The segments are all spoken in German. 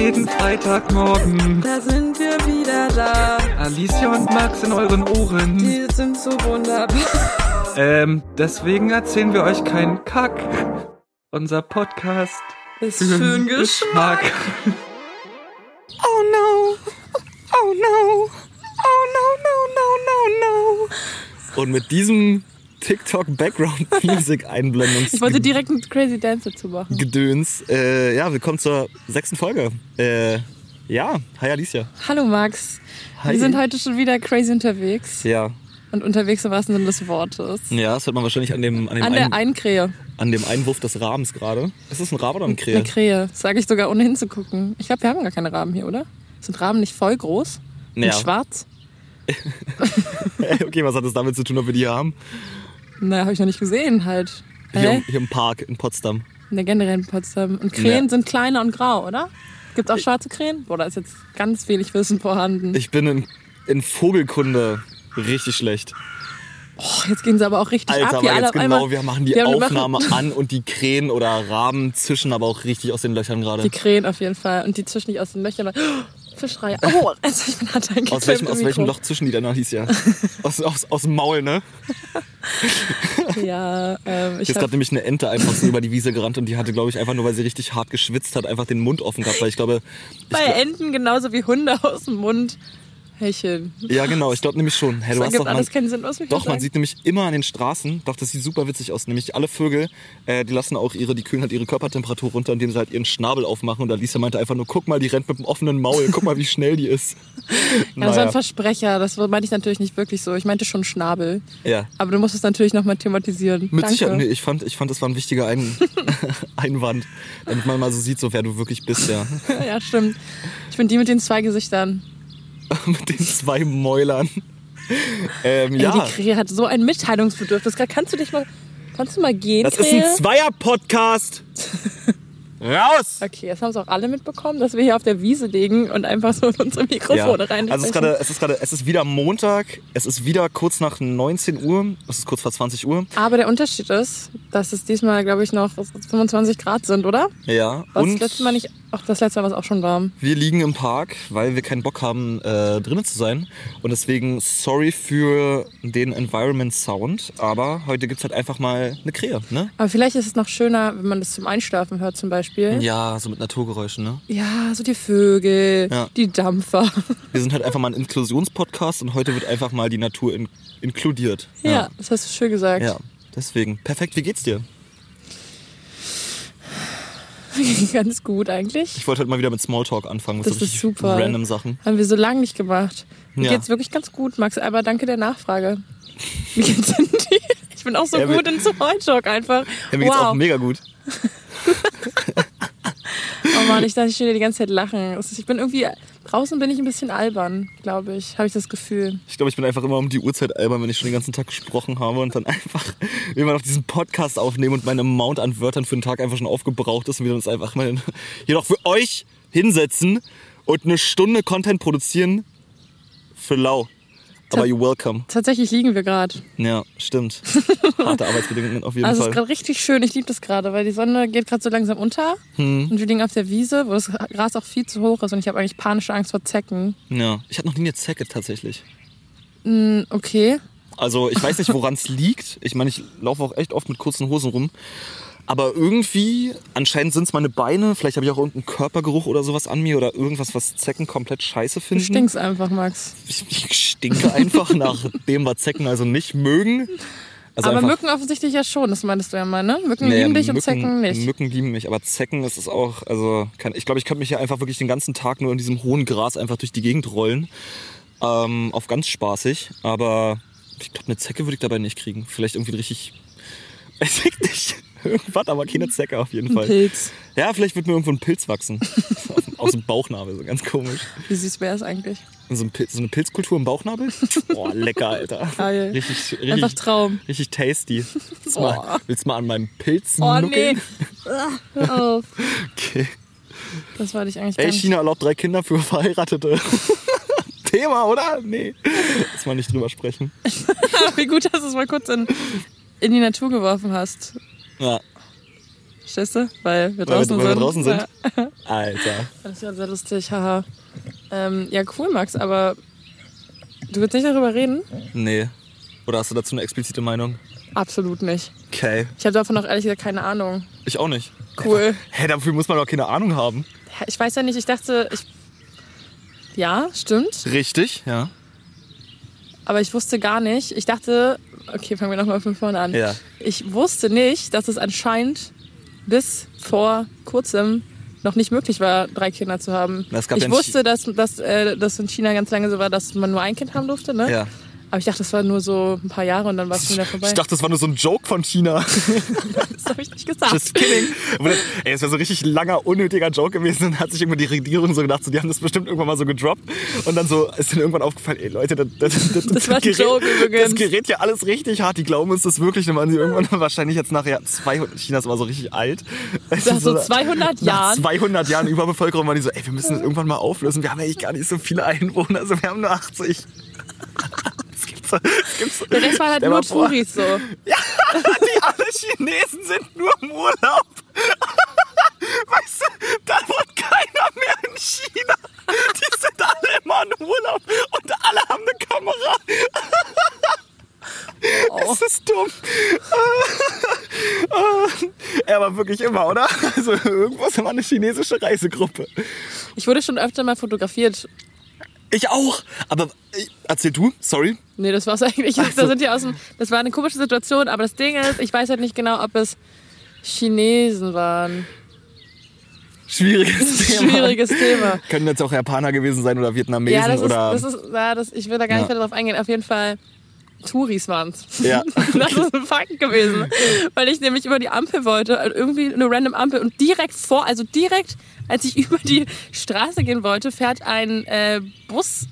jeden Freitagmorgen. Da sind wir wieder da. Alicia und Max in euren Ohren. Die sind so wunderbar. Ähm, deswegen erzählen wir euch keinen Kack. Unser Podcast Ist für den Geschmack. Oh no. Oh no. Oh no, no, no, no, no. Und mit diesem TikTok Background Music Einblendungs Ich wollte direkt einen Crazy Dance dazu machen. Gedöns. Äh, ja, willkommen zur sechsten Folge. Äh, ja, hi Alicia. Hallo Max. Hi. Wir sind heute schon wieder crazy unterwegs. Ja. Und unterwegs im wahrsten Sinne des Wortes. Ja, das hört man wahrscheinlich an dem, an dem, An Ein, der einen Krähe. an dem Einwurf des Rahmens gerade. Ist das ein Rabe oder ein Krähe? Eine Krähe. Sage ich sogar ohne hinzugucken. Ich glaube, wir haben gar keine Raben hier, oder? Sind Raben nicht voll groß? Und Ja. schwarz? okay, was hat das damit zu tun, ob wir die hier haben? Na, habe ich noch nicht gesehen halt. Hier, im- hier im Park in Potsdam. In der generellen Potsdam. Und Krähen Ja. sind kleiner und grau, oder? Gibt auch schwarze Krähen? Boah, da ist jetzt ganz wenig Wissen vorhanden. Ich bin in, in Vogelkunde richtig schlecht. Oh, jetzt gehen sie aber auch richtig Alter, ab. aber Hier alle jetzt genau, einmal. wir machen die Aufnahme an und die Krähen oder Raben zischen aber auch richtig aus den Löchern gerade. Die Krähen auf jeden Fall. Und die zwischen nicht aus den Löchern. Fischreihe. Oh, also ich bin hart Aus welchem, aus welchem Loch zwischen die dann Alicia? aus, aus, aus dem Maul, ne? Ja, ähm, Hier ich ist gerade nämlich eine Ente einfach so über die Wiese gerannt und die hatte, glaube ich, einfach nur, weil sie richtig hart geschwitzt hat, einfach den Mund offen gehabt. Weil ich glaube, ich bei Enten genauso wie Hunde aus dem Mund hecheln. ja genau, ich glaube nämlich schon. Hey, du Das hast doch, man, alles keinen Sinn, was wir doch, man sieht nämlich immer an den Straßen, doch, das sieht super witzig aus. Nämlich alle Vögel, äh, die lassen auch ihre, die kühlen halt ihre Körpertemperatur runter, indem sie halt ihren Schnabel aufmachen. Und Alicia meinte einfach nur, guck mal, die rennt mit dem offenen Maul, guck mal, wie schnell die ist. Ja, das war ein Versprecher. Das meinte ich natürlich nicht wirklich so. Ich meinte schon Schnabel. ja. Aber du musst es natürlich nochmal thematisieren. Mit Danke. Sicherheit, nee, ich fand, ich fand, das war ein wichtiger ein Einwand, damit man mal so sieht, so wer du wirklich bist, ja. Ja, stimmt. Ich bin die mit den zwei Gesichtern. Mit den zwei Mäulern. Ähm, Ey, ja, die Krähe hat so ein Mitteilungsbedürfnis. Kannst du dich mal, kannst du mal gehen, das ist Krähe? ein Zweier-Podcast. Raus! Okay, jetzt haben es auch alle mitbekommen, dass wir hier auf der Wiese liegen und einfach so unsere Mikrofone rein. Also es ist gerade, es ist gerade, es ist wieder Montag, es ist wieder kurz nach 19 Uhr, es ist kurz vor 20 Uhr. Aber der Unterschied ist, dass es diesmal, glaube ich, noch 25 Grad sind, oder? Ja. Was und das letzte Mal nicht. Ach, das letzte Mal war es auch schon warm. wir liegen im Park, weil wir keinen Bock haben, äh, drinnen zu sein. Und deswegen sorry für den Environment Sound. Aber heute gibt's halt einfach mal eine Krähe, ne? Aber vielleicht ist es noch schöner, wenn man das zum Einschlafen hört, zum Beispiel. Ja, so mit Naturgeräuschen, ne? Ja, so die Vögel, Ja. die Dampfer. Wir sind halt einfach mal ein Inklusionspodcast und heute wird einfach mal die Natur in inkludiert. Ja. das hast du schön gesagt. Ja, deswegen. Perfekt, wie geht's dir? Ganz gut eigentlich. Ich wollte heute mal wieder mit Smalltalk anfangen. Das so ist super. Random Sachen. Haben wir so lange nicht gemacht. Mir Ja. geht's wirklich ganz gut, Max, aber danke der Nachfrage. Wie geht's denn dir? Ich bin auch so Ja, gut in Smalltalk einfach. Ja, mir geht's auch wow. mega gut. Oh Mann, ich dachte, ich würde die ganze Zeit lachen. Ich bin irgendwie, draußen bin ich ein bisschen albern, glaube ich. Habe ich das Gefühl. Ich glaube, ich bin einfach immer um die Uhrzeit albern, wenn ich schon den ganzen Tag gesprochen habe und dann einfach immer noch diesen Podcast aufnehme und meine Amount an Wörtern für den Tag einfach schon aufgebraucht ist und wir uns einfach mal hier noch für euch hinsetzen und eine Stunde Content produzieren für lau. Aber you're welcome. Tatsächlich liegen wir gerade. Ja, stimmt. Harte Arbeitsbedingungen auf jeden Also es ist Fall. gerade richtig schön. Ich liebe das gerade, weil die Sonne geht gerade so langsam unter. Hm. Und wir liegen auf der Wiese, wo das Gras auch viel zu hoch ist. Und ich habe eigentlich panische Angst vor Zecken. Ja, ich hatte noch nie eine Zecke tatsächlich. Hm, okay. Also ich weiß nicht, woran es liegt. Ich meine, ich laufe auch echt oft mit kurzen Hosen rum. Aber irgendwie, anscheinend sind es meine Beine. Vielleicht habe ich auch irgendeinen Körpergeruch oder sowas an mir oder irgendwas, was Zecken komplett scheiße Du finden. stinkst einfach, Max. Ich, ich stinke einfach nach dem, was Zecken also nicht mögen. Also Aber Mücken offensichtlich ja schon, das meintest du ja mal, ne? Mücken Nee, lieben dich und Mücken- Zecken nicht. Mücken lieben mich, aber Zecken ist es auch, also kann, ich glaube, ich könnte mich ja einfach wirklich den ganzen Tag nur in diesem hohen Gras einfach durch die Gegend rollen. Ähm, auf ganz spaßig, aber ich glaube, eine Zecke würde ich dabei nicht kriegen. Vielleicht irgendwie richtig, weiß ich nicht, irgendwas, aber keine Zecke auf jeden Ein Fall. Pilz. Ja, vielleicht wird mir irgendwo ein Pilz wachsen. Aus dem Bauchnabel, so ganz komisch. Wie süß wäre es eigentlich? So, ein Pilz, so eine Pilzkultur im Bauchnabel? Boah, lecker, Alter. Geil. Richtig, Einfach richtig, Traum. richtig tasty. Willst du Boah. mal, willst mal an meinem Pilz Oh nuckeln? nee. Hör auf. Okay. Das wollte ich eigentlich Ey. China erlaubt drei Kinder für Verheiratete. Thema, oder? Nee. Lass mal nicht drüber sprechen. Wie gut, dass du es mal kurz in, in die Natur geworfen hast. Ja. Verstehst du? Weil wir Weil wir- draußen weil wir sind. draußen sind? Ja. Alter. Das wäre sehr lustig, haha. Ähm, ja, cool, Max, aber du willst nicht darüber reden? Nee. Oder hast du dazu eine explizite Meinung? Absolut nicht. Okay. Ich habe davon auch ehrlich gesagt keine Ahnung. Ich auch nicht. Cool. Hä, dafür muss man doch keine Ahnung haben. Ja, Ich weiß ja nicht, ich dachte, ich. Ja, stimmt. Richtig, ja. Aber ich wusste gar nicht. Ich dachte, okay, fangen wir nochmal von vorne an. Ja. Ich wusste nicht, dass es anscheinend bis vor kurzem noch nicht möglich war, drei Kinder zu haben. Ich ja wusste, dass, dass äh, das in China ganz lange so war, dass man nur ein Kind haben durfte. Ne? Ja. Aber ich dachte, das war nur so ein paar Jahre und dann war es schon wieder vorbei. Ich dachte, das war nur so ein Joke von China. das habe ich nicht gesagt. Just kidding. Das, ey, das wäre so ein richtig langer, unnötiger Joke gewesen. Dann hat sich irgendwann die Regierung so gedacht, so, die haben das bestimmt irgendwann mal so gedroppt. Und dann so ist denen irgendwann aufgefallen, ey Leute, das, das, das, Das war ein gerät, Joke übrigens. das gerät ja alles richtig hart. Die glauben uns das wirklich. Dann waren sie irgendwann wahrscheinlich jetzt nachher 200, China ist aber so richtig alt. Nach so 200 Nach Jahren. 200 Jahren Überbevölkerung waren die so, ey, wir müssen das irgendwann mal auflösen. Wir haben eigentlich gar nicht so viele Einwohner, also wir haben nur 80. Das gibt's. Der Rest waren halt nur. Touris so. Ja, die alle Chinesen sind nur im Urlaub. Weißt du, da wohnt keiner mehr in China. Die sind alle immer im Urlaub und alle haben eine Kamera. Oh. Das ist dumm. Er war wirklich immer, oder? Also irgendwo ist immer eine chinesische Reisegruppe. Ich wurde schon öfter mal fotografiert. Ich auch. Aber äh, erzähl du, sorry. Nee, das war's eigentlich. Ach so. Da sind die aus dem, das war eine komische Situation, aber das Ding ist, ich weiß halt nicht genau, ob es Chinesen waren. Schwieriges Thema. Schwieriges Thema. Können jetzt auch Japaner gewesen sein oder Vietnamesen Ja, das ist, oder. das ist, ja, das, ich will da gar nicht Ja. weiter drauf eingehen. Auf jeden Fall, Touris waren's. Ja. Das ist ein Fakt gewesen. Weil ich nämlich über die Ampel wollte, also irgendwie eine random Ampel und direkt vor, also direkt, als ich über die Straße gehen wollte, fährt ein äh, Bus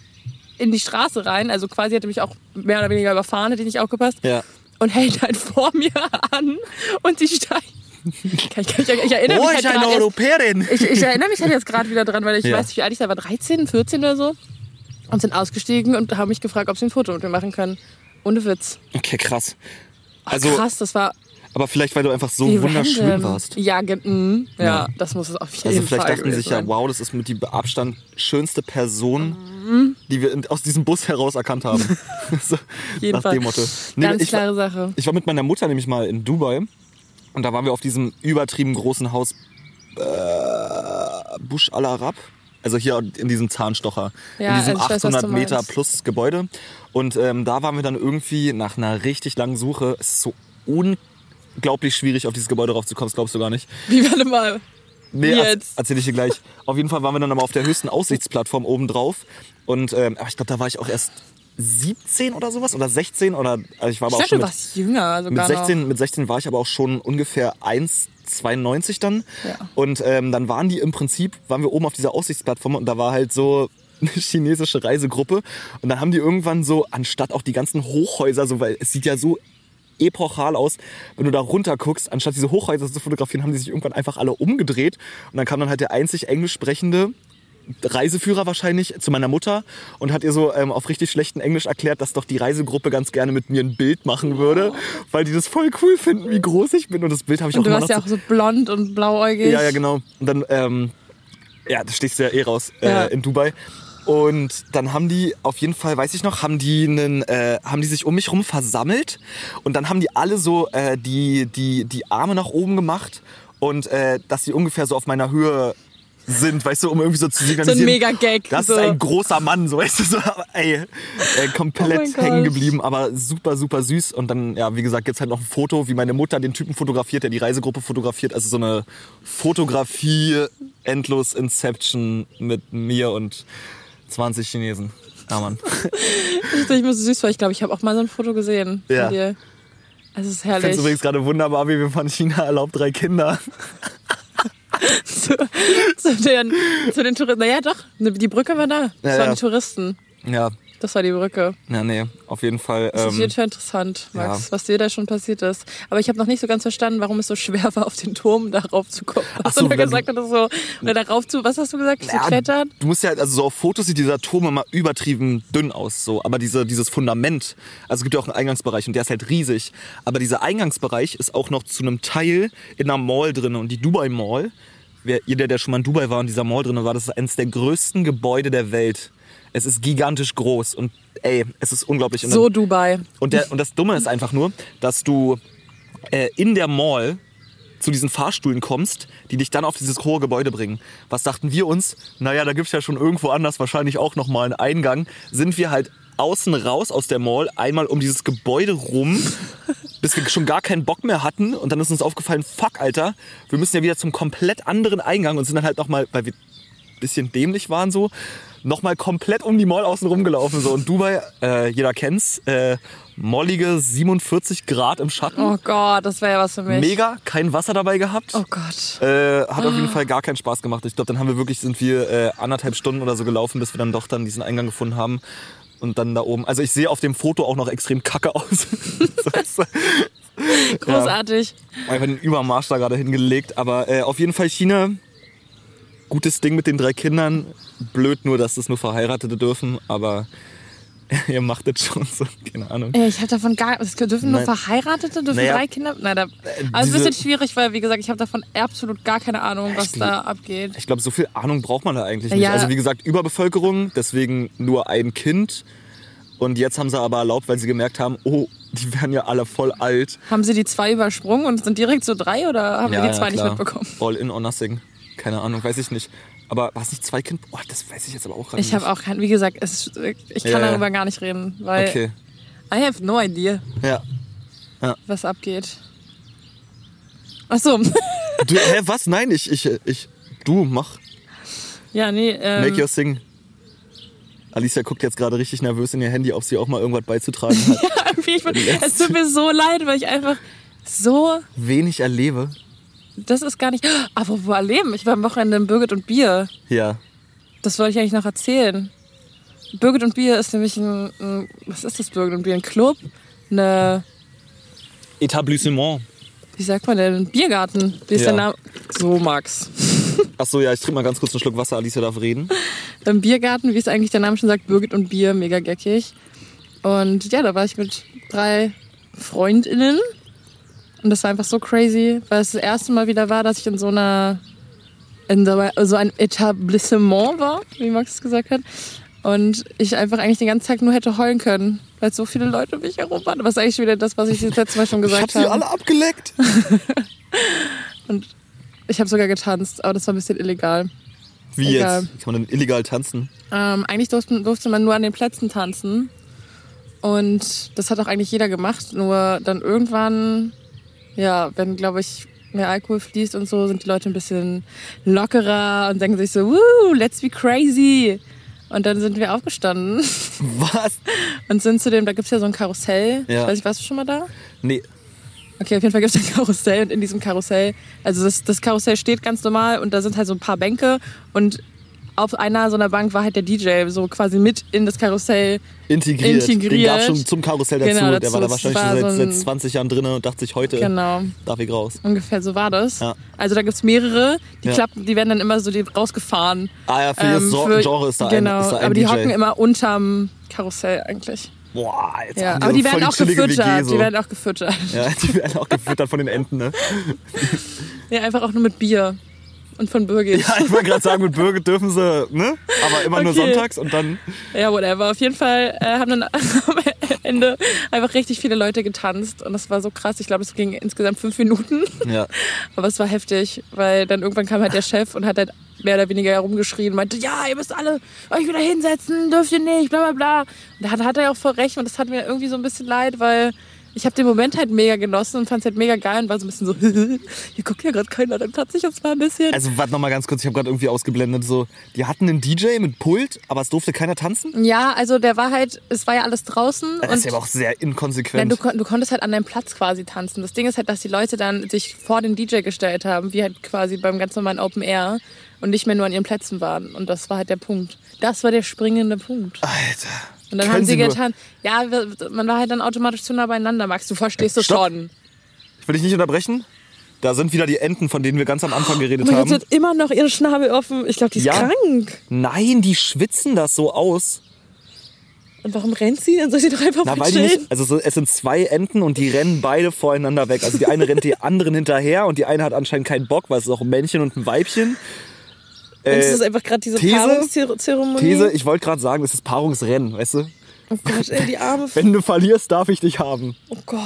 in die Straße rein. Also quasi hätte mich auch mehr oder weniger überfahren, hätte ich nicht aufgepasst. ja. Und hält halt vor mir an und die steigen. Kann ich, kann ich, ich erinnere Oh, mich ich halt eine gerade erst- Europäerin. ich, ich erinnere mich halt jetzt gerade wieder dran, weil ich Ja. weiß nicht, wie alt ich da war, 13, 14 oder so. Und sind ausgestiegen und haben mich gefragt, ob sie ein Foto mit mir machen können. Ohne Witz. Okay, krass. Ach, Also, krass, das war aber vielleicht, weil du einfach so wie wunderschön random. warst. Ja, mm, ja, Ja. das muss es auf jeden Also vielleicht Fall dachten sie sich ja, wow, das ist mit die Abstand schönste Person, Mhm. die wir aus diesem Bus heraus erkannt haben. so, nach Fall. dem Motto. Nee, Ganz ich, klare Sache. ich war mit meiner Mutter nämlich mal in Dubai und da waren wir auf diesem übertrieben großen Haus äh, Bush Al Arab. Also hier in diesem Zahnstocher, Ja, in diesem also ich weiß, was 800 du Meter plus Gebäude. Und ähm, da waren wir dann irgendwie nach einer richtig langen Suche. Es ist so unglaublich schwierig, auf dieses Gebäude raufzukommen, das glaubst du gar nicht. Wie warte mal. Nee, jetzt? erzähl ich dir gleich. Auf jeden Fall waren wir dann aber auf der höchsten Aussichtsplattform oben drauf. Und ähm, aber ich glaube, da war ich auch erst 17 oder sowas oder 16 oder also ich war aber Ich auch schon du mit, warst jünger mit sogar 16 mit 16 war ich aber auch schon ungefähr 1,92 dann. Ja. Und ähm, dann waren die im Prinzip, waren wir oben auf dieser Aussichtsplattform und da war halt so eine chinesische Reisegruppe und dann haben die irgendwann so anstatt auch die ganzen Hochhäuser so weil es sieht ja so epochal aus, wenn du da runter guckst, anstatt diese Hochhäuser zu fotografieren, haben die sich irgendwann einfach alle umgedreht und dann kam dann halt der einzig englisch sprechende Reiseführer wahrscheinlich zu meiner Mutter und hat ihr so ähm, auf richtig schlechten Englisch erklärt, dass doch die Reisegruppe ganz gerne mit mir ein Bild machen würde, weil die das voll cool finden, wie groß ich bin und das Bild habe ich Und auch du warst ja auch so blond und blauäugig. ja, ja, genau. Und dann, ähm, ja, da stehst du ja eh raus äh, Ja. in Dubai. Und dann haben die, auf jeden Fall, weiß ich noch, haben die, einen, äh, haben die sich um mich rum versammelt und dann haben die alle so äh, die, die, die Arme nach oben gemacht und äh, dass sie ungefähr so auf meiner Höhe sind, weißt du, um irgendwie so zu So ein signalisieren. Mega-Gag. Das so. ist ein großer Mann, so weißt du, so, ey, äh, Oh komplett Gott. hängen geblieben, aber super, super süß. Und dann, ja, wie gesagt, gibt's halt noch ein Foto, wie meine Mutter den Typen fotografiert, der die Reisegruppe fotografiert. Also so eine Fotografie, endlos Inception mit mir und 20 Chinesen. Ja, Mann. Ich muss süß, weil ich glaube, ich habe auch mal so ein Foto gesehen Ja. von dir. Es ist Ich finde herrlich. es übrigens gerade wunderbar, wie wir von China erlaubt drei Kinder. zu, zu, den, zu den Touristen. Naja, doch, die Brücke war da. Das Ja, waren ja. die Touristen. Ja, Das war die Brücke. Ja, nee, auf jeden Fall. Das ist Ähm, jeden Fall interessant, Max, ja. was dir da schon passiert ist. Aber ich habe noch nicht so ganz verstanden, warum es so schwer war, auf den Turm darauf zu kommen. Ach so, wenn- gesagt hattest, so, oder darauf zu, was hast du gesagt, zu ja, klettern? Du musst ja, also so auf Fotos sieht dieser Turm immer übertrieben dünn aus, so. Aber diese, dieses Fundament, also es gibt ja auch einen Eingangsbereich und der ist halt riesig. Aber dieser Eingangsbereich ist auch noch zu einem Teil in einer Mall drin und die Dubai Mall, wer, jeder, der schon mal in Dubai war und dieser Mall drin war, das ist eines der größten Gebäude der Welt. Es ist gigantisch groß und ey, es ist unglaublich. Und dann- So Dubai. Und, der, und das Dumme ist einfach nur, dass du äh, in der Mall zu diesen Fahrstühlen kommst, die dich dann auf dieses hohe Gebäude bringen. Was dachten wir uns? Naja, da gibt's ja schon irgendwo anders wahrscheinlich auch nochmal einen Eingang. Sind wir halt außen raus aus der Mall, einmal um dieses Gebäude rum, bis wir schon gar keinen Bock mehr hatten. Und dann ist uns aufgefallen, fuck, Alter, wir müssen ja wieder zum komplett anderen Eingang und sind dann halt nochmal, weil wir ein bisschen dämlich waren so, nochmal komplett um die Mall außen rumgelaufen. So. Und Dubai, äh, jeder kennt's, äh, mollige 47 Grad im Schatten. Oh Gott, das wäre ja was für mich. Mega, kein Wasser dabei gehabt. Oh Gott. Äh, hat auf jeden Fall gar keinen Spaß gemacht. Ich glaube, dann haben wir wirklich, sind wir äh, anderthalb Stunden oder so gelaufen, bis wir dann doch dann diesen Eingang gefunden haben. Und dann da oben. Also ich sehe auf dem Foto auch noch extrem kacke aus. Großartig. Einfach den Übermarsch da gerade hingelegt. Aber äh, auf jeden Fall China. Gutes Ding mit den drei Kindern. Blöd nur, dass das nur Verheiratete dürfen. Aber ihr macht das schon so. Keine Ahnung. Ich habe davon gar Es dürfen nur Nein. Verheiratete, dürfen Naja, drei Kinder. Nein, da, es ist ein bisschen schwierig, weil, wie gesagt, ich habe davon absolut gar keine Ahnung, was Ich- da abgeht. Ich glaube, so viel Ahnung braucht man da eigentlich nicht. Ja. Also wie gesagt, Überbevölkerung, deswegen nur ein Kind. Und jetzt haben sie aber erlaubt, weil sie gemerkt haben, oh, die werden ja alle voll alt. Haben sie die zwei übersprungen und sind direkt zu drei oder haben wir die zwei nicht klar. mitbekommen? All in or nothing. Keine Ahnung, weiß ich nicht. Aber war es nicht zwei Kind? Oh, das weiß ich jetzt aber auch gerade Ich nicht. habe auch kein, wie gesagt, es, ich kann Ja, ja. darüber gar nicht reden, weil Okay. I have no idea, Ja. was abgeht. Ach so, Du, hä, was? Nein, ich, ich, ich. Du, mach. ja, nee, ähm, Make your thing. Alicia guckt jetzt gerade richtig nervös in ihr Handy, ob sie auch mal irgendwas beizutragen hat. irgendwie, ich bin, es tut mir so leid, weil ich einfach so, Wenig erlebe. Das ist gar nicht, apropos erleben, ich war am Wochenende in Birgit und Bier. Ja. Das wollte ich eigentlich noch erzählen. Birgit und Bier ist nämlich ein, ein was ist das Birgit und Bier? Ein Club? Eine, Etablissement. wie sagt man denn? Ein Biergarten. Wie ist Ja. der Name? So, Max. Achso, ja, ich trinke mal ganz kurz einen Schluck Wasser. Alicia darf reden. Beim Biergarten, wie es eigentlich der Name schon sagt, Birgit und Bier, mega geckig. Und ja, da war ich mit drei FreundInnen. Und das war einfach so crazy, weil es das erste Mal wieder war, dass ich in so einer, in so ein Etablissement war, wie Max es gesagt hat. Und ich einfach eigentlich den ganzen Tag nur hätte heulen können, weil so viele Leute um mich herum waren. Was eigentlich wieder das, was ich das letzte Mal schon Ich hab gesagt sie habe. alle abgeleckt. Und ich habe sogar getanzt, aber das war ein bisschen illegal. Wie Egal. jetzt? Kann man denn illegal tanzen? Ähm, eigentlich durfte, durfte man nur an den Plätzen tanzen. Und das hat auch eigentlich jeder gemacht. Nur dann irgendwann, ja, wenn, glaube ich, mehr Alkohol fließt und so, sind die Leute ein bisschen lockerer und denken sich so, Woo, let's be crazy. Und dann sind wir aufgestanden Was? und sind zu dem, da gibt's ja so ein Karussell. Ja. Ich weiß nicht, warst du schon mal da? Nee. Okay, auf jeden Fall gibt es ein Karussell und in diesem Karussell, also das, das Karussell steht ganz normal und da sind halt so ein paar Bänke und auf einer so einer Bank war halt der DJ so quasi mit in das Karussell. Integriert. Den Integriert. gab schon zum Karussell dazu. Genau, Der dazu. war da Es wahrscheinlich war schon seit, so seit 20 Jahren drin und dachte sich heute, Genau, darf ich raus. ungefähr so war das. Ja. Also da gibt's mehrere, die Ja. klappen, die werden dann immer so die rausgefahren. Ah ja, für Ähm, für- Genre ist da genau, ein, ist da ein aber die DJ. hocken immer unterm Karussell eigentlich. Boah, jetzt Ja, aber die werden auch gefüttert. WG, so. Die werden auch gefüttert. ja, die werden auch gefüttert von den Enten, ne? Ja, einfach auch nur mit Bier. Und von Birgit. Ja, ich wollte gerade sagen, mit Birgit dürfen sie, ne? Aber immer nur Okay. sonntags und dann. Ja, whatever. Auf jeden Fall äh, haben dann am Ende einfach richtig viele Leute getanzt. Und das war so krass. Ich glaube, es ging insgesamt fünf Minuten. Ja. Aber es war heftig, weil dann irgendwann kam halt der Chef und hat halt mehr oder weniger herumgeschrien und meinte, ja, ihr müsst alle euch wieder hinsetzen, dürft ihr nicht, bla bla bla. Und da hat, hat er auch voll recht und das hat mir irgendwie so ein bisschen leid, weil ich habe den Moment halt mega genossen und fand es halt mega geil und war so ein bisschen so, hier guckt ja gerade keiner, dann tanze ich jetzt mal ein bisschen. Also, warte noch mal ganz kurz, ich habe gerade irgendwie ausgeblendet. So, die hatten einen DJ mit Pult, aber es durfte keiner tanzen? ja, also der war halt, es war ja alles draußen. Das und ist ja aber auch sehr Nein, inkonsequent. du, kon- du konntest halt an deinem Platz quasi tanzen. Das Ding ist halt, dass die Leute dann sich vor den DJ gestellt haben, wie halt quasi beim ganz normalen Open Air und nicht mehr nur an ihren Plätzen waren. Und das war halt der Punkt. Das war der springende Punkt. Alter. Und dann haben sie sie nur. getan, ja, man war halt dann automatisch zu nah beieinander, Max. Du verstehst es schon. Ich will dich nicht unterbrechen. Da sind wieder die Enten, von denen wir ganz am Anfang geredet Oh haben. sie hat immer noch ihren Schnabel offen. Ich glaube, die ist Ja. krank. Nein, die schwitzen das so aus. Und warum rennt sie? Dann soll sie doch einfach Na, weil die nicht, also so, es sind zwei Enten und die rennen beide voreinander weg. Also die eine rennt die anderen hinterher und die eine hat anscheinend keinen Bock, weil es ist auch ein Männchen und ein Weibchen. Äh, das ist einfach gerade diese These- Paarungszeremonie? These, ich wollte gerade sagen, es ist Paarungsrennen, weißt du? Oh Gott, ey, die arme... Wenn du verlierst, darf ich dich haben. Oh Gott,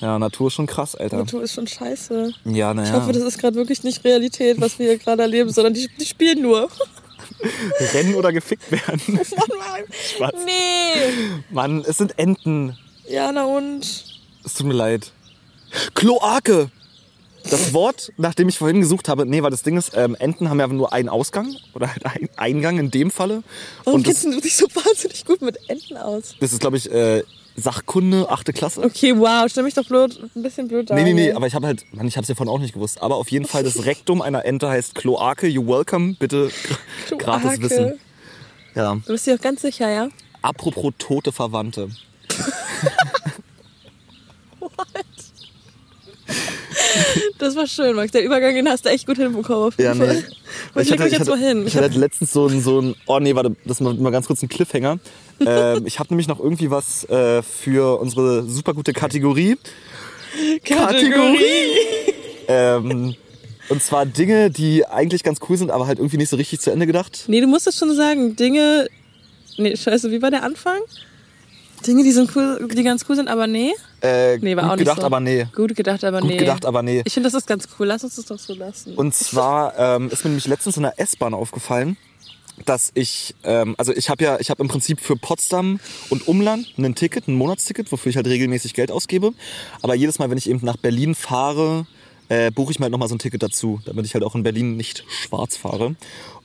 Ja, Natur ist schon krass, Alter. Natur ist schon scheiße. Ja, Ich naja. hoffe, das ist gerade wirklich nicht Realität, was wir hier gerade erleben, sondern die, die spielen nur. Rennen oder gefickt werden. Spaß. Nee. Mann, es sind Enten. Ja, na und? Es tut mir leid. Kloake. Das Wort, nach dem ich vorhin gesucht habe, nee, weil das Ding ist, ähm, Enten haben ja nur einen Ausgang oder halt einen Eingang in dem Falle. Warum kennst du dich so wahnsinnig gut mit Enten aus? das ist, glaube ich, äh, Sachkunde, achte Klasse. Okay, wow, stell mich doch blöd, ein bisschen blöd da. Nee, nee, nee, aber ich habe halt, Mann, ich habe es ja vorhin auch nicht gewusst. Aber auf jeden Fall, das Rektum einer Ente heißt Kloake. You welcome, bitte Du gratis wissen. Ja. Du bist dir auch ganz sicher, ja? Apropos tote Verwandte. Das war schön, Max. Der Übergang, den hast du echt gut hinbekommen. auf jeden Ja, nee. Und ich leg mich ich jetzt hatte, mal hin. Ich hatte letztens so ein, so ein, oh nee, warte, das ist mal, mal ganz kurz ein Cliffhanger. ähm, ich habe nämlich noch irgendwie was äh, für unsere super gute Kategorie. Ähm, und zwar Dinge, die eigentlich ganz cool sind, aber halt irgendwie nicht so richtig zu Ende gedacht. Nee, du musst es schon sagen. Dinge. Nee, scheiße, wie war der Anfang? Dinge, die, sind cool, die ganz cool sind, aber nee. Äh, Nee, war gut auch nicht gedacht, so. aber nee. Gut gedacht, aber Gut nee. gedacht, aber nee. Ich finde, das ist ganz cool. Lass uns das doch so lassen. Und zwar ähm, ist mir nämlich letztens in der S-Bahn aufgefallen, dass ich, ähm, also ich habe ja, ich habe im Prinzip für Potsdam und Umland ein Ticket, ein Monatsticket, wofür ich halt regelmäßig Geld ausgebe. Aber jedes Mal, wenn ich eben nach Berlin fahre, äh, buche ich mir halt nochmal so ein Ticket dazu, damit ich halt auch in Berlin nicht schwarz fahre.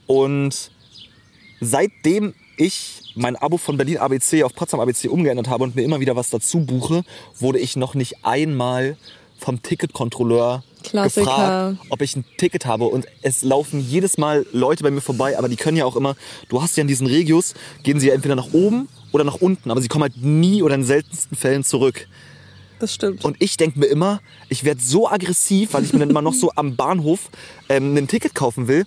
Und seitdem ich mein Abo von Berlin ABC auf Potsdam ABC umgeändert habe und mir immer wieder was dazu buche, wurde ich noch nicht einmal vom Ticketkontrolleur Klassiker. gefragt, ob ich ein Ticket habe. Und es laufen jedes Mal Leute bei mir vorbei, aber die können ja auch immer, du hast ja in diesen Regios, gehen sie ja entweder nach oben oder nach unten, aber sie kommen halt nie oder in seltensten Fällen zurück. das stimmt. Und ich denke mir immer, ich werde so aggressiv, weil ich mir dann immer noch so am Bahnhof ähm, ein Ticket kaufen will.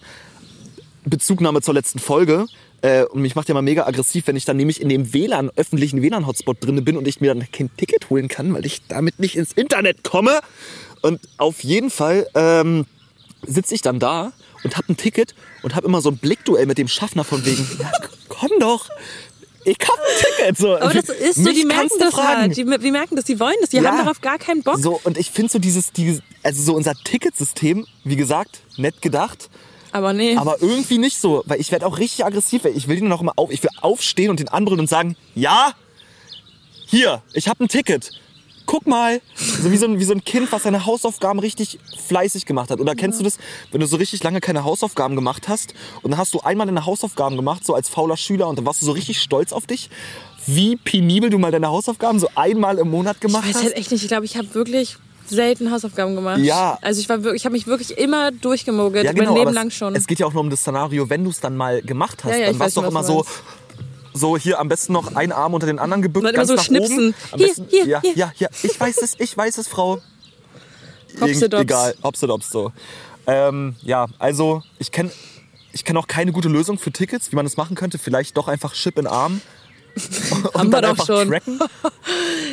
Bezugnahme zur letzten Folge. Äh, und mich macht ja mal mega aggressiv, wenn ich dann nämlich in dem WLAN, öffentlichen WLAN-Hotspot drin bin und ich mir dann kein Ticket holen kann, weil ich damit nicht ins Internet komme. Und auf jeden Fall ähm, sitze ich dann da und hab ein Ticket und hab immer so ein Blickduell mit dem Schaffner von wegen, ja, komm doch, ich hab ein Ticket. So, aber das ist so, Mich die merken das halt. Die, die merken das, die wollen das. Die Ja. haben darauf gar keinen Bock. So, und ich finde so dieses, dieses, also so unser Ticketsystem, wie gesagt, nett gedacht, Aber nee. aber irgendwie nicht so, weil ich werde auch richtig aggressiv, ich will den noch immer auf, ich will aufstehen und den anbrüllen und sagen, ja, hier, ich habe ein Ticket. Guck mal, so wie so, ein, wie so ein Kind, was seine Hausaufgaben richtig fleißig gemacht hat. Oder kennst du das, wenn du so richtig lange keine Hausaufgaben gemacht hast und dann hast du einmal deine Hausaufgaben gemacht, so als fauler Schüler und dann warst du so richtig stolz auf dich, wie penibel du mal deine Hausaufgaben so einmal im Monat gemacht ich weiß hast? halt echt nicht. Ich glaube, ich habe wirklich selten Hausaufgaben gemacht. Ja. Also ich war wirklich, ich habe mich wirklich immer durchgemogelt. mein Leben genau, aber lang es, schon. Es geht ja auch nur um das Szenario, wenn du es dann mal gemacht hast, Ja, ja, dann du schon, doch immer so, so hier am besten noch ein Arm unter den anderen gebückt, dann ganz immer so nach schnipsen. oben. Am Hier, besten, hier, ja, hier. ja, ja, ich weiß es, ich weiß es, Frau. Hopsedops. Egal, hopsedops so. Ähm, ja, also ich kenne ich kenn auch keine gute Lösung für Tickets, wie man das machen könnte. Vielleicht doch einfach Chip in Arm. Haben wir doch schon. tracken.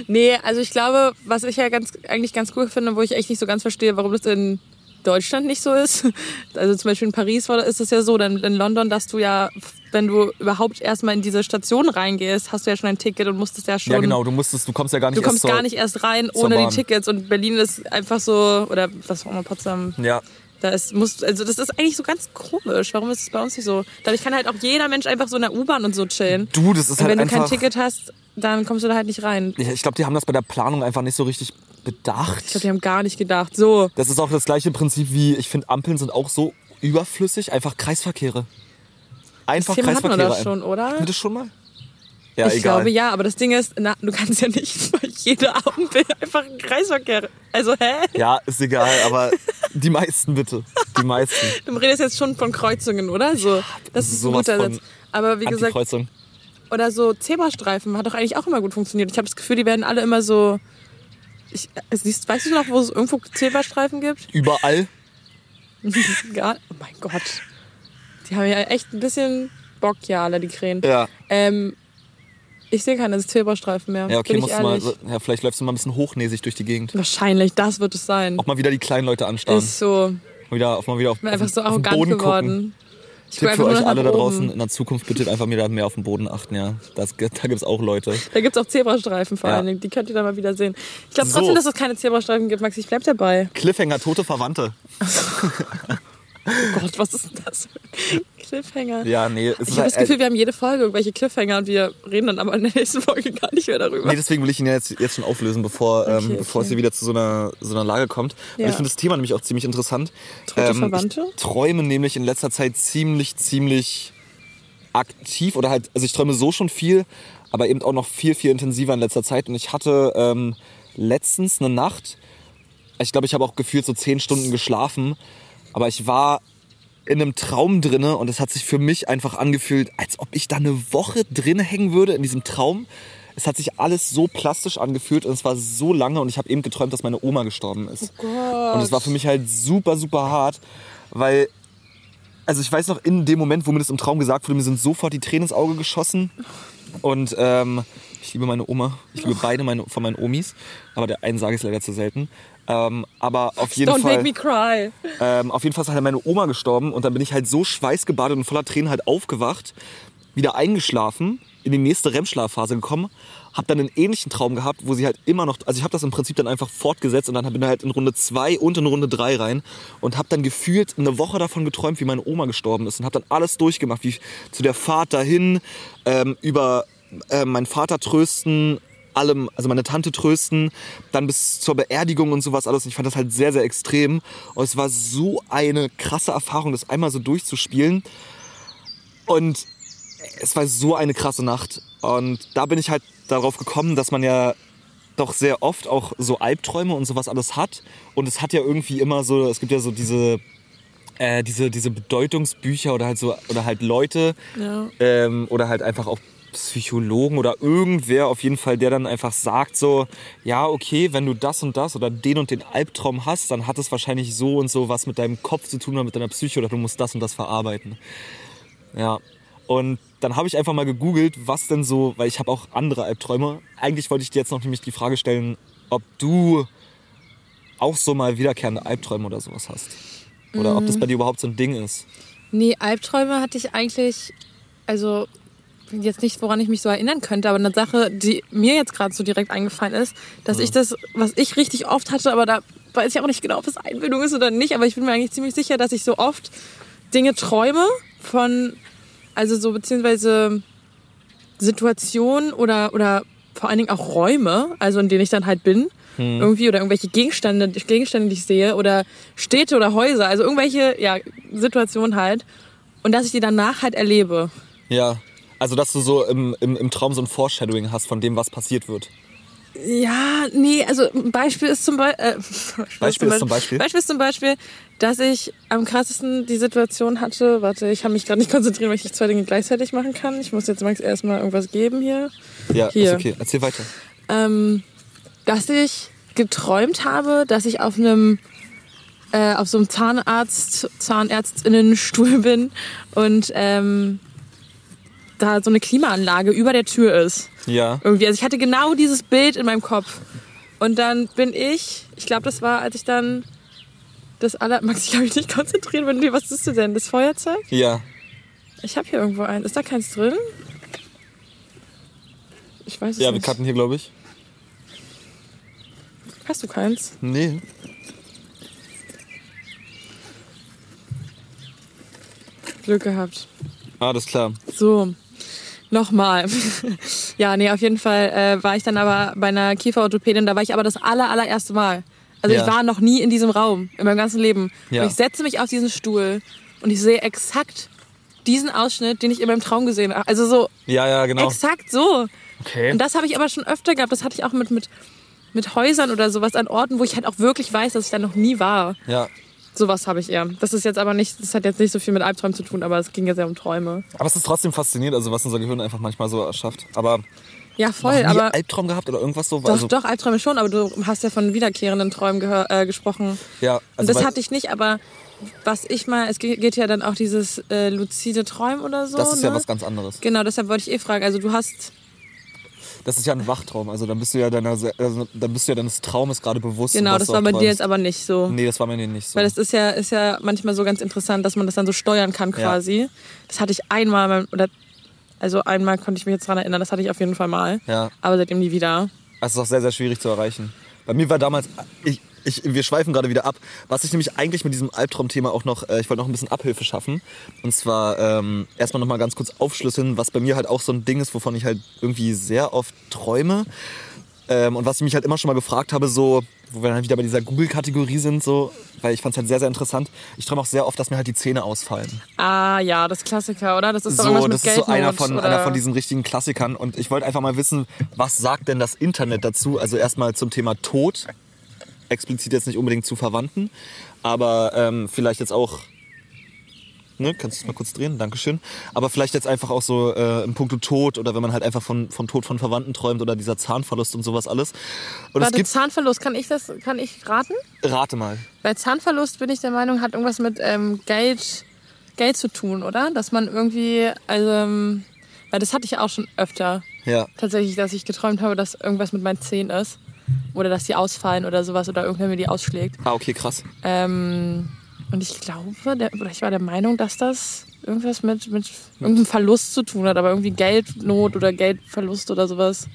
Nee, also ich glaube, was ich ja ganz, eigentlich ganz cool finde, wo ich echt nicht so ganz verstehe, warum das in Deutschland nicht so ist. Also zum Beispiel in Paris ist es ja so, dann in London, dass du ja, wenn du überhaupt erstmal in diese Station reingehst, hast du ja schon ein Ticket und musstest ja schon. Ja, genau, du musstest, du kommst ja gar nicht Du kommst erst gar nicht erst rein ohne die Tickets und Berlin ist einfach so, oder was auch immer, Potsdam, Ja, da ist, muss, also das ist eigentlich so ganz komisch. Warum ist es bei uns nicht so? Dadurch kann halt auch jeder Mensch einfach so in der U-Bahn und so chillen. du, das ist und halt wenn du einfach... kein Ticket hast, dann kommst du da halt nicht rein. Ja, ich glaube, die haben das bei der Planung einfach nicht so richtig bedacht. Ich glaube, die haben gar nicht gedacht. So, Das ist auch das gleiche Prinzip wie, ich finde, Ampeln sind auch so überflüssig. Einfach Kreisverkehre. Einfach Thema hatten wir Kreisverkehre. das schon, oder? Hatten wir das schon mal? Ja, ich egal. glaube ja, aber das Ding ist, na, du kannst ja nicht bei jeder Ampel einfach einen Kreisverkehr. Also, hä? Ja, ist egal, aber die meisten bitte. Die meisten. Du redest jetzt schon von Kreuzungen, oder? So, das ist ein sowas guter Satz. Aber wie gesagt, oder so Zebrastreifen hat doch eigentlich auch immer gut funktioniert. Ich habe das Gefühl, die werden alle immer so. Ich, äh, siehst, weißt du noch, wo es irgendwo Zebrastreifen gibt? Überall. Gar, oh mein Gott. Die haben ja echt ein bisschen Bock, ja, alle die Krähen. Ja. Ähm, ich sehe keine Zebrastreifen mehr. Ja, okay, ich musst du mal, ja, vielleicht läufst du mal ein bisschen hochnäsig durch die Gegend. Wahrscheinlich, das wird es sein. Auch mal wieder die kleinen Leute anstarren. Ist so. Mal wieder, auch mal wieder auf, bin auf, einfach so auf arrogant Boden gucken. geworden. Ich Tipp für euch alle da draußen in der Zukunft bitte einfach wieder mehr auf den Boden achten, ja. Das, da gibt's auch Leute. Da gibt es auch Zebrastreifen vor Ja. allen Dingen. Die könnt ihr dann mal wieder sehen. Ich glaube So. trotzdem, dass es keine Zebrastreifen gibt, Max. Ich bleib dabei. Cliffhanger, tote Verwandte. Oh Gott, was ist denn das? Cliffhanger. Ja, nee. Es Ich habe das halt- Gefühl, wir haben jede Folge irgendwelche Cliffhanger und wir reden dann aber in der nächsten Folge gar nicht mehr darüber. Nee, deswegen will ich ihn ja jetzt, jetzt schon auflösen, bevor, ähm, Okay, bevor es okay. hier wieder zu so einer, so einer Lage kommt. Ja. Ich finde das Thema nämlich auch ziemlich interessant. Tote Verwandte? Ich träume nämlich in letzter Zeit ziemlich, ziemlich aktiv oder halt, also ich träume so schon viel, aber eben auch noch viel, viel intensiver in letzter Zeit. Und ich hatte ähm, letztens eine Nacht, ich glaube, ich habe auch gefühlt so zehn Stunden geschlafen, aber ich war in einem Traum drinne und es hat sich für mich einfach angefühlt, als ob ich da eine Woche drinne hängen würde in diesem Traum. Es hat sich alles so plastisch angefühlt und es war so lange und ich habe eben geträumt, dass meine Oma gestorben ist. Gott. Und es war für mich halt super, super hart, weil, also ich weiß noch, in dem Moment, wo mir das im Traum gesagt wurde, mir sind sofort die Tränen ins Auge geschossen. Und ähm, ich liebe meine Oma, ich liebe beide meine, von meinen Omis, aber der einen sage ich leider zu selten. Ähm, aber auf jeden Don't Fall. make me cry. Ähm, auf jeden Fall ist halt meine Oma gestorben und dann bin ich halt so schweißgebadet und voller Tränen halt aufgewacht, wieder eingeschlafen, in die nächste REM-Schlafphase gekommen, habe dann einen ähnlichen Traum gehabt, wo sie halt immer noch, also ich habe das im Prinzip dann einfach fortgesetzt und dann bin ich halt in Runde 2 und in Runde 3 rein und habe dann gefühlt eine Woche davon geträumt, wie meine Oma gestorben ist und habe dann alles durchgemacht, wie zu der Fahrt dahin, ähm, über äh, meinen Vater trösten, allem, also meine Tante trösten, dann bis zur Beerdigung und sowas alles. Und ich fand das halt sehr, sehr extrem. Und es war so eine krasse Erfahrung, das einmal so durchzuspielen. Und es war so eine krasse Nacht. Und da bin ich halt darauf gekommen, dass man ja doch sehr oft auch so Albträume und sowas alles hat. Und es hat ja irgendwie immer so, es gibt ja so diese, äh, diese, diese Bedeutungsbücher oder halt so, oder halt Leute, Ja. ähm, oder halt einfach auch Psychologen oder irgendwer auf jeden Fall, der dann einfach sagt so, ja, okay, wenn du das und das oder den und den Albtraum hast, dann hat es wahrscheinlich so und so was mit deinem Kopf zu tun oder mit deiner Psyche oder du musst das und das verarbeiten. Ja. Und dann habe ich einfach mal gegoogelt, was denn so, weil ich habe auch andere Albträume. Eigentlich wollte ich dir jetzt noch nämlich die Frage stellen, ob du auch so mal wiederkehrende Albträume oder sowas hast. Oder ob das bei dir überhaupt so ein Ding ist. Nee, Albträume hatte ich eigentlich, also jetzt nicht, woran ich mich so erinnern könnte, aber eine Sache, die mir jetzt gerade so direkt eingefallen ist, dass ich das, was ich richtig oft hatte, aber da weiß ich auch nicht genau, ob es Einbildung ist oder nicht, aber ich bin mir eigentlich ziemlich sicher, dass ich so oft Dinge träume von, also so beziehungsweise Situationen oder, oder vor allen Dingen auch Räume, also in denen ich dann halt bin, irgendwie oder irgendwelche Gegenstände, Gegenstände, die ich sehe oder Städte oder Häuser, also irgendwelche ja, Situationen halt und dass ich die danach halt erlebe. Ja. Also, dass du so im, im, im Traum so ein Foreshadowing hast von dem, was passiert wird. Ja, nee, also ein Beispiel ist zum, Be äh, Beispiel ist zum Beispiel? Beispiel ist zum Beispiel, dass ich am krassesten die Situation hatte, warte, ich kann mich gerade nicht konzentrieren, weil ich nicht zwei Dinge gleichzeitig machen kann. Ich muss jetzt Max erstmal irgendwas geben hier. Ja, Hier. ist okay. Erzähl weiter. ähm, dass ich geträumt habe, dass ich auf einem äh, auf so einem Zahnarzt, Zahnärztinnenstuhl bin und ähm, da so eine Klimaanlage über der Tür ist. Ja. Irgendwie. Also ich hatte genau dieses Bild in meinem Kopf. Und dann bin ich, ich glaube, das war, als ich dann das aller. Max, ich kann mich nicht konzentrieren, wenn du. Was ist du denn? Das Feuerzeug? Ja. Ich habe hier irgendwo eins. Ist da keins drin? Ich weiß es Ja, wir nicht. cutten hier, glaube ich. Hast du keins? Nee. Glück gehabt. Alles klar. So, nochmal. ja, nee, auf jeden Fall äh, war ich dann aber bei einer Kieferorthopädin. Da war ich aber das aller, allererste Mal. Also Ja. ich war noch nie in diesem Raum, in meinem ganzen Leben. Ja. Und ich setze mich auf diesen Stuhl und ich sehe exakt diesen Ausschnitt, den ich in meinem Traum gesehen habe. Also so Ja, ja, genau. exakt so. Okay. Und das habe ich aber schon öfter gehabt. Das hatte ich auch mit, mit, mit Häusern oder sowas an Orten, wo ich halt auch wirklich weiß, dass ich da noch nie war. Ja. Sowas habe ich eher. Das ist jetzt aber nicht, das hat jetzt nicht so viel mit Albträumen zu tun, aber es ging ja um Träume. Aber es ist trotzdem faszinierend, also was unser Gehirn einfach manchmal so erschafft. Aber Ja, voll, noch nie aber Albtraum gehabt oder irgendwas so? doch, also, doch, Albträume schon, aber du hast ja von wiederkehrenden Träumen äh, gesprochen. Ja, Und also das weil- hatte ich nicht, aber was ich mal, es ge- geht ja dann auch dieses äh, luzide Träumen oder so. Das ist ja ne? was ganz anderes. Genau, deshalb wollte ich eh fragen. Also du hast, Das ist ja ein Wachtraum. Also dann bist du ja deiner, also, dann bist du ja deines Traumes gerade bewusst. genau, das war bei dir jetzt aber nicht so. Nee, das war mir nicht so. Weil das ist ja, ist ja manchmal so ganz interessant, dass man das dann so steuern kann quasi. Das hatte ich einmal, mal- oder also einmal konnte ich mich jetzt dran erinnern, das hatte ich auf jeden Fall mal. Ja. Aber seitdem nie wieder. Das ist auch sehr, sehr schwierig zu erreichen. Bei mir war damals, ich, ich, wir schweifen gerade wieder ab, was ich nämlich eigentlich mit diesem Albtraumthema auch noch, äh, ich wollte noch ein bisschen Abhilfe schaffen. Und zwar ähm, erstmal noch mal ganz kurz aufschlüsseln, was bei mir halt auch so ein Ding ist, wovon ich halt irgendwie sehr oft träume. Ähm, und was ich mich halt immer schon mal gefragt habe, so, wo wir dann wieder bei dieser Google-Kategorie sind, so, weil ich fand es halt sehr, sehr interessant. Ich träume auch sehr oft, dass mir halt die Zähne ausfallen. Ah ja, das Klassiker, oder? Das ist doch So, irgendwas mit das ist so einer von, oder? einer von diesen richtigen Klassikern. Und ich wollte einfach mal wissen, was sagt denn das Internet dazu? Also erstmal zum Thema Tod. Explizit jetzt nicht unbedingt zu Verwandten, aber ähm, vielleicht jetzt auch. Ne, kannst du es mal kurz drehen? Dankeschön. Aber vielleicht jetzt einfach auch so äh, im Punkto Tod oder wenn man halt einfach von, vom Tod von Verwandten träumt oder dieser Zahnverlust und sowas alles. Und Warte. Zahnverlust, kann ich das, kann ich raten? Rate mal. Bei Zahnverlust bin ich der Meinung, hat irgendwas mit ähm, Geld, Geld zu tun, oder? Dass man irgendwie, also, ähm, weil das hatte ich auch schon öfter. Ja. Tatsächlich, dass ich geträumt habe, dass irgendwas mit meinen Zähnen ist. Oder dass die ausfallen oder sowas oder irgendwer mir die ausschlägt. Ah, okay, krass. Ähm, und ich glaube, der, oder ich war der Meinung, dass das irgendwas mit, mit irgendeinem Verlust zu tun hat, aber irgendwie Geldnot oder Geldverlust oder sowas.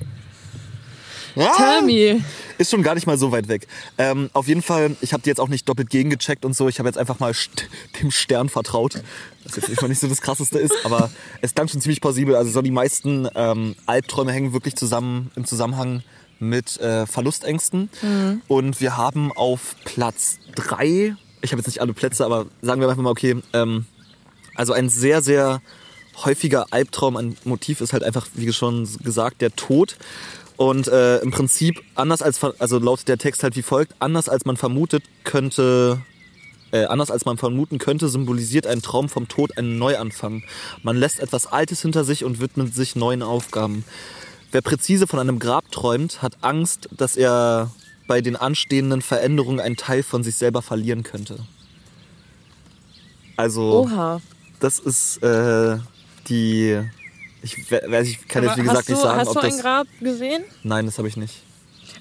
Ja. Tell me. Ist schon gar nicht mal so weit weg. Ähm, auf jeden Fall, ich habe die jetzt auch nicht doppelt gegengecheckt und so. Ich habe jetzt einfach mal st dem Stern vertraut. Was jetzt nicht mal nicht so das Krasseste ist, aber es klang schon ziemlich plausibel. Also so die meisten ähm, Albträume hängen wirklich zusammen im Zusammenhang mit äh, Verlustängsten. Und wir haben auf Platz drei, ich habe jetzt nicht alle Plätze, aber sagen wir einfach mal, okay, ähm, also ein sehr, sehr häufiger Albtraum, ein Motiv ist halt einfach, wie schon gesagt, der Tod. Und äh, im Prinzip, anders als, also laut der Text halt wie folgt, anders als man vermutet könnte, äh, anders als man vermuten könnte, symbolisiert ein Traum vom Tod einen Neuanfang. Man lässt etwas Altes hinter sich und widmet sich neuen Aufgaben. Wer präzise von einem Grab träumt, hat Angst, dass er bei den anstehenden Veränderungen einen Teil von sich selber verlieren könnte. Also Oha. das ist äh, die. Ich, we- weiß, ich kann jetzt Aber wie gesagt hast du, nicht sagen, hast ob du ein das. Grab gesehen? Nein, das habe ich nicht.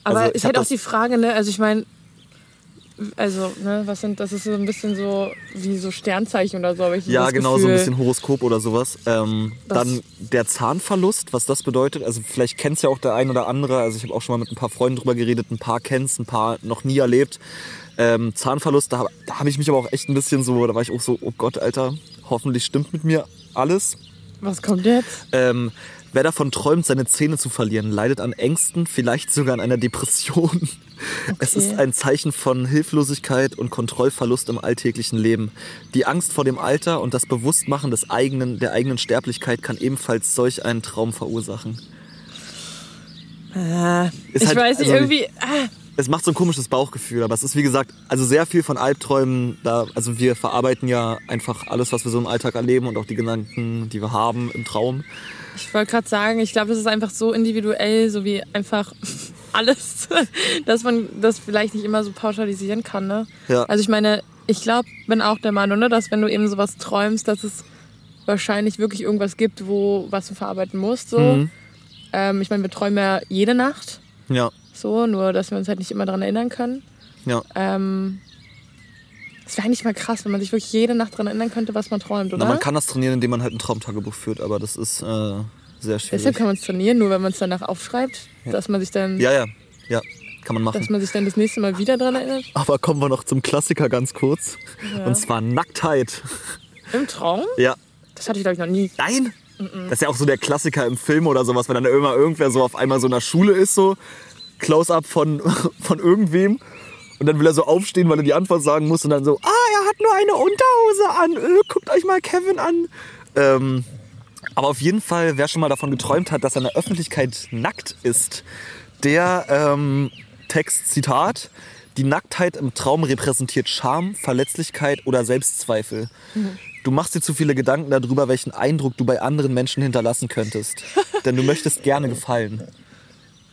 Aber Also, es ich halt auch die Frage, ne? Also ich meine, also, ne, was sind, das ist so ein bisschen so wie so Sternzeichen oder so, aber ich Ja, genau, so Gefühl, ein bisschen Horoskop oder sowas. Ähm, dann der Zahnverlust, was das bedeutet. Also vielleicht kennt es ja auch der ein oder andere. Also ich habe auch schon mal mit ein paar Freunden drüber geredet, ein paar kennt's, ein paar noch nie erlebt. Ähm, Zahnverlust, da, da habe ich mich aber auch echt ein bisschen so, da war ich auch so, oh Gott, Alter, hoffentlich stimmt mit mir alles. Was kommt jetzt? Ähm, wer davon träumt, seine Zähne zu verlieren, leidet an Ängsten, vielleicht sogar an einer Depression. Es ist ein Zeichen von Hilflosigkeit und Kontrollverlust im alltäglichen Leben. Die Angst vor dem Alter und das Bewusstmachen des eigenen, der eigenen Sterblichkeit kann ebenfalls solch einen Traum verursachen. Äh, ich halt- weiß nicht, also- irgendwie. Ah, Es macht so ein komisches Bauchgefühl, aber es ist wie gesagt, also sehr viel von Albträumen, da, also wir verarbeiten ja einfach alles, was wir so im Alltag erleben und auch die Gedanken, die wir haben im Traum. Ich wollte gerade sagen, ich glaube, das ist einfach so individuell, so wie einfach alles, dass man das vielleicht nicht immer so pauschalisieren kann. Ne? Ja. Also ich meine, ich glaube, bin auch der Meinung, ne, dass wenn du eben sowas träumst, dass es wahrscheinlich wirklich irgendwas gibt, wo was du verarbeiten musst. So. Mhm. Ähm, ich meine, wir träumen ja jede Nacht, Ja, so, nur dass wir uns halt nicht immer daran erinnern können. ja. Ähm, es wäre eigentlich mal krass, wenn man sich wirklich jede Nacht daran erinnern könnte, was man träumt, oder? Na, man kann das trainieren, indem man halt ein Traumtagebuch führt, aber das ist äh, sehr schwierig. Deshalb kann man es trainieren, nur wenn man es danach aufschreibt, dass man sich dann, Ja, ja, ja, kann man dass machen. man sich dann das nächste Mal wieder daran erinnert. Aber kommen wir noch zum Klassiker ganz kurz. Ja. Und zwar Nacktheit. Im Traum? Ja. Das hatte ich glaube ich noch nie. Nein? Das ist ja auch so der Klassiker im Film oder sowas, wenn dann immer irgendwer so auf einmal so in der Schule ist, so Close-up von, von irgendwem. Und dann will er so aufstehen, weil er die Antwort sagen muss und dann so, ah, er hat nur eine Unterhose an, äh, guckt euch mal Kevin an. Ähm, aber auf jeden Fall, wer schon mal davon geträumt hat, dass er in der Öffentlichkeit nackt ist, der ähm, Text, Zitat, Die Nacktheit im Traum repräsentiert Scham, Verletzlichkeit oder Selbstzweifel. Du machst dir zu viele Gedanken darüber, welchen Eindruck du bei anderen Menschen hinterlassen könntest. Denn du möchtest gerne gefallen.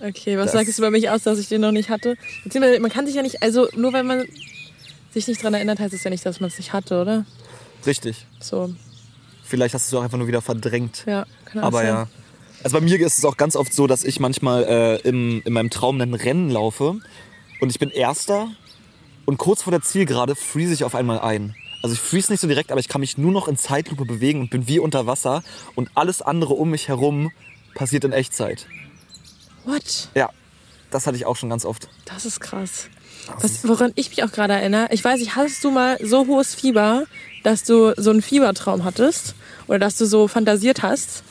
Okay, was Das- sagst du über mich aus, dass ich den noch nicht hatte? Beziehungsweise man kann sich ja nicht, also nur wenn man sich nicht dran erinnert, heißt es ja nicht, dass man es nicht hatte, oder? Richtig. So, Vielleicht hast du es auch einfach nur wieder verdrängt. ja, kann auch Aber sein. ja. Also bei mir ist es auch ganz oft so, dass ich manchmal äh, im, in meinem Traum ein Rennen laufe und ich bin Erster und kurz vor der Zielgerade freeze ich auf einmal ein. Also ich freeze nicht so direkt, aber ich kann mich nur noch in Zeitlupe bewegen und bin wie unter Wasser und alles andere um mich herum passiert in Echtzeit. What? Ja, das hatte ich auch schon ganz oft. Das ist krass. Was, woran ich mich auch gerade erinnere, ich weiß nicht, hattest du mal so hohes Fieber, dass du so einen Fiebertraum hattest? Oder dass du so fantasiert hast?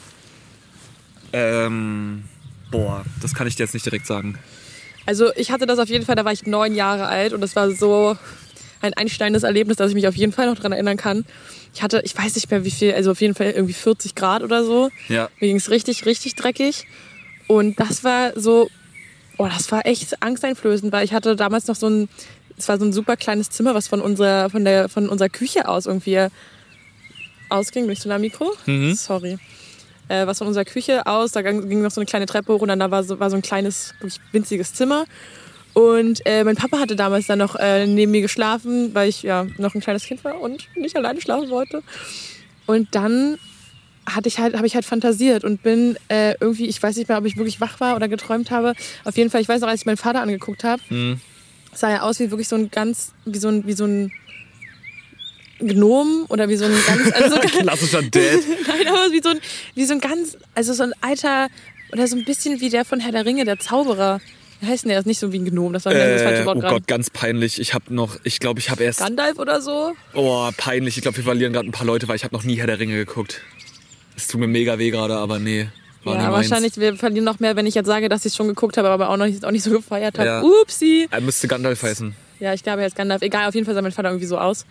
Ähm, boah, das kann ich dir jetzt nicht direkt sagen. Also ich hatte das auf jeden Fall, da war ich neun Jahre alt und das war so ein einsteinendes Erlebnis, dass ich mich auf jeden Fall noch daran erinnern kann. Ich hatte, ich weiß nicht mehr wie viel, also auf jeden Fall irgendwie 40 Grad oder so. Ja. Mir ging es richtig, richtig dreckig. Und das war so, oh, das war echt angsteinflößend, weil ich hatte damals noch so ein, es war so ein super kleines Zimmer, was von unserer, von der, von unserer Küche aus irgendwie ausging. Zu nah am Mikro? Sorry. Äh, was von unserer Küche aus, da ging noch so eine kleine Treppe hoch und dann da war so, war so ein kleines, winziges Zimmer. Und äh, mein Papa hatte damals dann noch äh, neben mir geschlafen, weil ich ja noch ein kleines Kind war und nicht alleine schlafen wollte. Und dann hatte ich halt, habe ich halt fantasiert und bin äh, irgendwie, ich weiß nicht mehr, ob ich wirklich wach war oder geträumt habe. Auf jeden Fall, ich weiß noch, als ich meinen Vater angeguckt habe, sah er aus wie wirklich so ein ganz, wie so ein, wie so ein Gnom oder wie so ein ganz, also so, Klassischer Dad. nein, aber wie so ein, wie so ein ganz, also so ein alter oder so ein bisschen wie der von Herr der Ringe, der Zauberer. Wie heißt denn der? Das ist nicht so wie ein Gnom, das war ein das falsche Äh, Wort oh gerade. Gott, ganz peinlich. Ich habe noch, ich glaube, ich habe erst Gandalf oder so? Oh, peinlich. Ich glaube, wir verlieren gerade ein paar Leute, weil ich habe noch nie Herr der Ringe geguckt. Es tut mir mega weh gerade, aber nee. War ja, wahrscheinlich, wir verlieren noch mehr, wenn ich jetzt sage, dass ich es schon geguckt habe, aber auch noch nicht, auch nicht so gefeiert habe. Ja. Upsi. Er müsste Gandalf heißen. Ja, ich glaube, er ist Gandalf. Egal, auf jeden Fall sah mein Vater irgendwie so aus.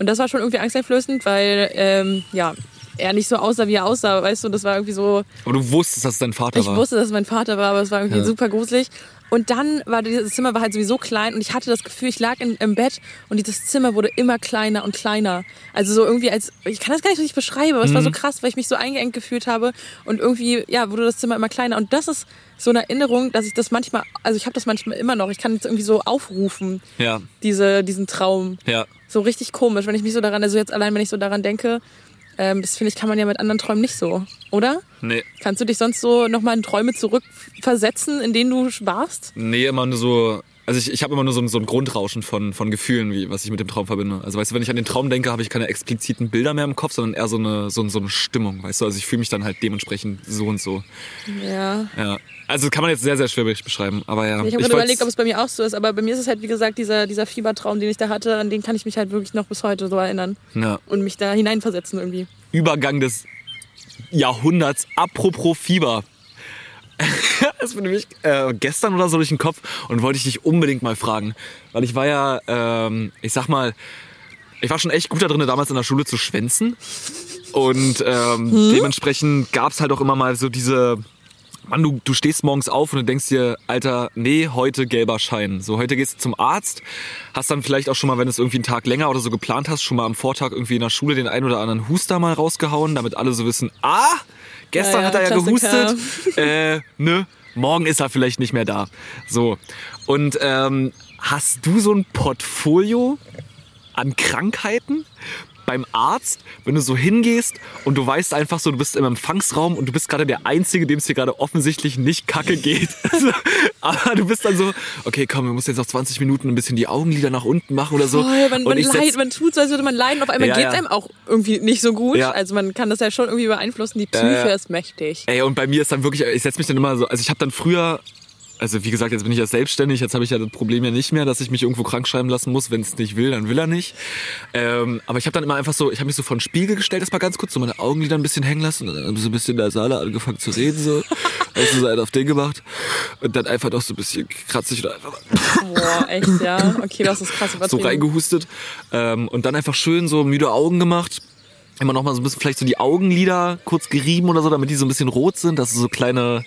Und das war schon irgendwie angsteinflößend, weil, ähm, ja, er nicht so aussah, wie er aussah, weißt du, das war irgendwie so, Aber du wusstest, dass es dein Vater ich war. wusste, dass es mein Vater war, aber es war irgendwie Ja. super gruselig. Und dann war dieses Zimmer war halt sowieso klein und ich hatte das Gefühl, ich lag in, im Bett und dieses Zimmer wurde immer kleiner und kleiner. Also so irgendwie als, ich kann das gar nicht richtig beschreiben, aber es Mhm. war so krass, weil ich mich so eingeengt gefühlt habe und irgendwie, ja, wurde das Zimmer immer kleiner. Und das ist so eine Erinnerung, dass ich das manchmal, also ich habe das manchmal immer noch, ich kann es irgendwie so aufrufen, Ja, diese, diesen Traum. ja. So richtig komisch, wenn ich mich so daran, also jetzt allein, wenn ich so daran denke, ähm, das finde ich, kann man ja mit anderen Träumen nicht so, oder? Nee. Kannst du dich sonst so nochmal in Träume zurückversetzen, in denen du warst? Nee, immer nur so. Also ich, ich habe immer nur so ein, so ein Grundrauschen von, von Gefühlen, wie, was ich mit dem Traum verbinde. Also weißt du, wenn ich an den Traum denke, habe ich keine expliziten Bilder mehr im Kopf, sondern eher so eine, so, so eine Stimmung, weißt du? Also ich fühle mich dann halt dementsprechend so und so. Ja. Ja. Also kann man jetzt sehr, sehr schwer beschreiben, aber ja. Ich habe gerade überlegt, ob es bei mir auch so ist, aber bei mir ist es halt, wie gesagt, dieser, dieser Fiebertraum, den ich da hatte, an den kann ich mich halt wirklich noch bis heute so erinnern ja. und mich da hineinversetzen irgendwie. Übergang des Jahrhunderts. Apropos Fieber. Das ist mir nämlich äh, gestern oder so durch den Kopf und wollte ich dich unbedingt mal fragen. Weil ich war ja, ähm, ich sag mal, ich war schon echt gut da drin, damals in der Schule zu schwänzen. Und ähm, dementsprechend gab's halt auch immer mal so diese, Mann, du, du stehst morgens auf und du denkst dir, Alter, nee, heute gelber Schein. So, heute gehst du zum Arzt, hast dann vielleicht auch schon mal, wenn du es irgendwie einen Tag länger oder so geplant hast, schon mal am Vortag irgendwie in der Schule den ein oder anderen Huster mal rausgehauen, damit alle so wissen, ah, gestern Ja, hat er ja Klassiker. gehustet, äh, ne, morgen ist er vielleicht nicht mehr da. So. Und ähm, hast du so ein Portfolio an Krankheiten beim Arzt, wenn du so hingehst und du weißt einfach so, du bist im Empfangsraum und du bist gerade der Einzige, dem es hier gerade offensichtlich nicht kacke geht. Also, aber du bist dann so, okay, komm, wir müssen jetzt noch 20 Minuten ein bisschen die Augenlider nach unten machen oder so. Voll, man, und man, ich leid, setz, man tut so, als würde man leiden, auf einmal Ja, geht's ja. einem auch irgendwie nicht so gut. Ja. Also man kann das ja schon irgendwie beeinflussen. Die Psyche ja. ist mächtig. Ey, und bei mir ist dann wirklich, ich setze mich dann immer so, also ich habe dann früher, also wie gesagt, jetzt bin ich ja selbstständig, jetzt habe ich ja das Problem ja nicht mehr, dass ich mich irgendwo krank schreiben lassen muss, wenn es nicht will, dann will er nicht. Ähm, aber ich habe dann immer einfach so, ich habe mich so vor den Spiegel gestellt, erstmal ganz kurz, so meine Augenlider ein bisschen hängen lassen und dann so ein bisschen in der Saale angefangen zu reden, so. Also so einen auf den gemacht und dann einfach noch so ein bisschen kratzig oder einfach Boah, echt, ja. Okay, das ist krass so reingehustet ähm, und dann einfach schön so müde Augen gemacht. Immer noch mal so ein bisschen vielleicht so die Augenlider kurz gerieben oder so, damit die so ein bisschen rot sind, dass so kleine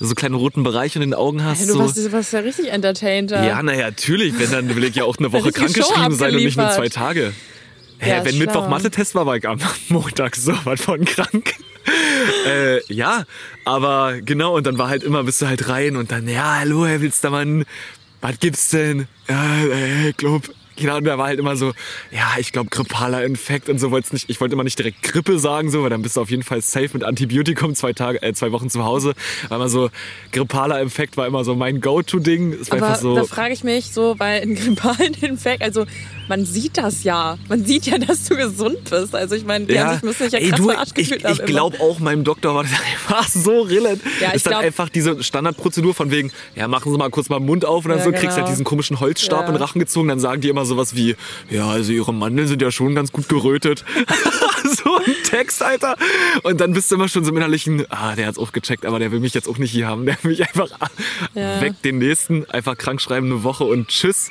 so kleinen roten Bereich in den Augen hast. Ja, du so. warst, du warst ja richtig entertained. Ja, naja, natürlich. Wenn, dann will ich ja auch eine Woche krankgeschrieben sein und nicht nur zwei. Tage. Hä, Ja, wenn schlau. Mittwoch Mathe-Test war, war ich am Montag so was von krank. äh, ja, aber genau, und dann war halt immer, bist du halt rein und dann, ja, hallo, Herr Wilstermann, was gibt's denn? Ja, äh, ich glaub, genau, und da war halt immer so, ja, ich glaube grippaler Infekt und so wollt's nicht, ich wollte immer nicht direkt Grippe sagen, so, weil dann bist du auf jeden Fall safe mit Antibiotikum zwei Tage, äh, zwei Wochen zu Hause. War immer so, grippaler Infekt war immer so mein Go-To-Ding. Aber so. da frage ich mich so, weil ein grippalen Infekt, also man sieht das ja. Man sieht ja, dass du gesund bist. Also ich meine, die haben sich müssen sich ja Ey, krass du, verarscht ich, ich immer. glaube auch meinem Doktor war das einfach so rillet. Ja, ich ist dann glaub- einfach diese Standardprozedur von wegen, ja, machen Sie mal kurz mal den Mund auf und dann Ja, so, kriegst genau. halt diesen komischen Holzstab Ja. in den Rachen gezogen, dann sagen die immer sowas wie, ja, also Ihre Mandeln sind ja schon ganz gut gerötet. so ein Text, Alter. Und dann bist du immer schon so im innerlichen, ah, der hat's auch gecheckt, aber der will mich jetzt auch nicht hier haben. Der will mich einfach Ja. weg den nächsten, einfach krank schreiben, eine Woche und tschüss.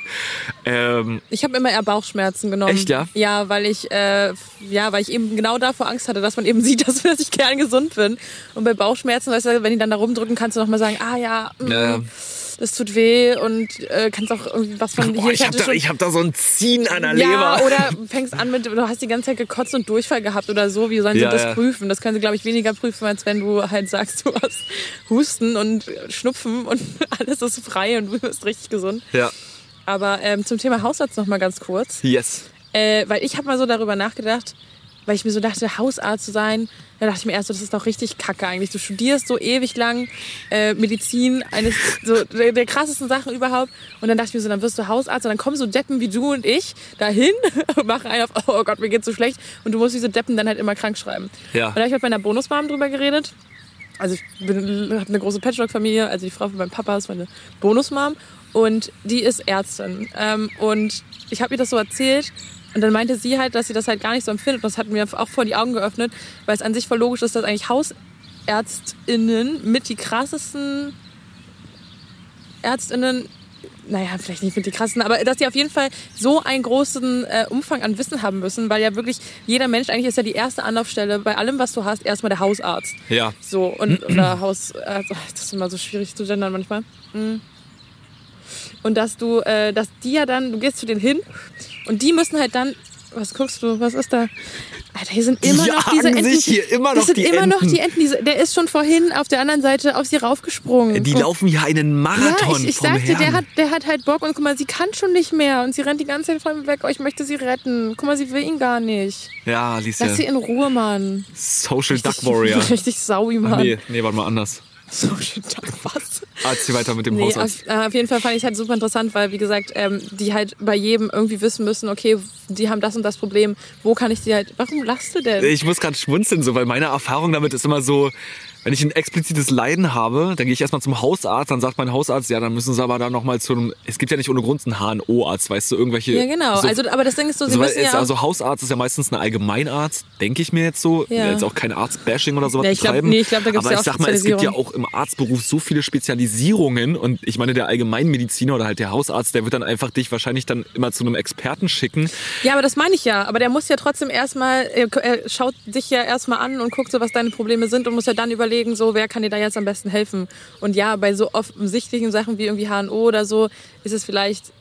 Ähm, Ich habe immer eher Bauchschmerzen genommen. Echt, ja? Ja, weil ich, äh, ja, weil ich eben genau davor Angst hatte, dass man eben sieht, dass, dass ich gern gesund bin. Und bei Bauchschmerzen, weißt du, wenn die dann da rumdrücken, kannst du noch mal sagen, ah ja, mm, Ja. Das tut weh und äh, kannst auch irgendwie was von boah, ich, hab hatte da, ich hab da so ein Ziehen an der ja, Leber. oder fängst an mit, du hast die ganze Zeit gekotzt und Durchfall gehabt oder so. Wie sollen sie Ja, das ja. prüfen? Das können sie, glaube ich, weniger prüfen, als wenn du halt sagst, du hast Husten und Schnupfen und alles ist frei und du bist richtig gesund. ja, Aber ähm, zum Thema Hausarzt noch mal ganz kurz. yes. Äh, weil ich habe mal so darüber nachgedacht, weil ich mir so dachte, Hausarzt zu sein, da dachte ich mir erst so, das ist doch richtig kacke eigentlich. Du studierst so ewig lang äh, Medizin, eines so der, der krassesten Sachen überhaupt. Und dann dachte ich mir so, dann wirst du Hausarzt und dann kommen so Deppen wie du und ich dahin und machen einen auf, oh Gott, mir geht's so schlecht. Und du musst diese Deppen dann halt immer krank schreiben. Ja. Und da habe ich mit meiner Bonusmom drüber geredet. Also ich habe eine große Patchwork-Familie, also die Frau von meinem Papa ist meine Bonusmom und die ist Ärztin. Ähm, und ich habe ihr das so erzählt und dann meinte sie halt, dass sie das halt gar nicht so empfindet. Und das hat mir auch vor die Augen geöffnet, weil es an sich voll logisch ist, dass eigentlich HausärztInnen mit die krassesten ÄrztInnen, naja, vielleicht nicht mit die krassesten, aber dass die auf jeden Fall so einen großen äh, Umfang an Wissen haben müssen, weil ja wirklich jeder Mensch, eigentlich ist ja die erste Anlaufstelle bei allem, was du hast, erstmal der Hausarzt. Ja. So, und oder Haus, also, das ist immer so schwierig zu gendern manchmal. Mm. Und dass du, äh, dass die ja dann, du gehst zu denen hin und die müssen halt dann, was guckst du, was ist da? Alter, hier sind immer Die noch diese Enten. sich hier immer das noch sind die immer noch Enten. die Enten. Diese, der ist schon vorhin auf der anderen Seite auf sie raufgesprungen. Die Guck. laufen hier einen ja, Marathon ich, ich vom sagte, der Herrn. hat, der hat halt Bock und guck mal, sie kann schon nicht mehr und sie rennt die ganze Zeit von mir weg. Oh, ich möchte sie retten. Guck mal, sie will ihn gar nicht. ja, Alicia. Lass sie in Ruhe, Mann. Social Duck Richtig- Warrior. Richtig saui, Mann. Nee, nee, warte mal anders. Social Duck, was? Erzähl weiter mit dem Nee, Hausarzt. auf, äh, auf jeden Fall fand ich es halt super interessant, weil, wie gesagt, ähm, die halt bei jedem irgendwie wissen müssen, okay, die haben das und das Problem, wo kann ich die halt, warum lachst du denn? Ich muss gerade schmunzeln, so, weil meine Erfahrung damit ist immer so, wenn ich ein explizites Leiden habe, dann gehe ich erstmal zum Hausarzt, dann sagt mein Hausarzt, ja, dann müssen sie aber da nochmal zu einem, es gibt ja nicht ohne Grund einen HNO-Arzt, weißt du, irgendwelche... ja, genau. So, also, aber das Ding ist so, sie so, weil müssen ja also Hausarzt ist ja meistens ein Allgemeinarzt, denke ich mir jetzt so. Ich Ja. Jetzt auch kein Arzt-Bashing oder sowas Ja, ich glaub- betreiben. nee, ich glaub, da gibt's Aber ja ich auch sag mal, es gibt ja auch im Arztberuf so viele Spezialisierungen und ich meine, der Allgemeinmediziner oder halt der Hausarzt, der wird dann einfach dich wahrscheinlich dann immer zu einem Experten schicken. ja, aber das meine ich ja. Aber der muss ja trotzdem erstmal, er, er schaut dich ja erstmal an und guckt so, was deine Probleme sind und muss ja dann überlegen, so, wer kann dir da jetzt am besten helfen. Und ja, bei so offensichtlichen Sachen wie irgendwie HNO oder so, ist es vielleicht,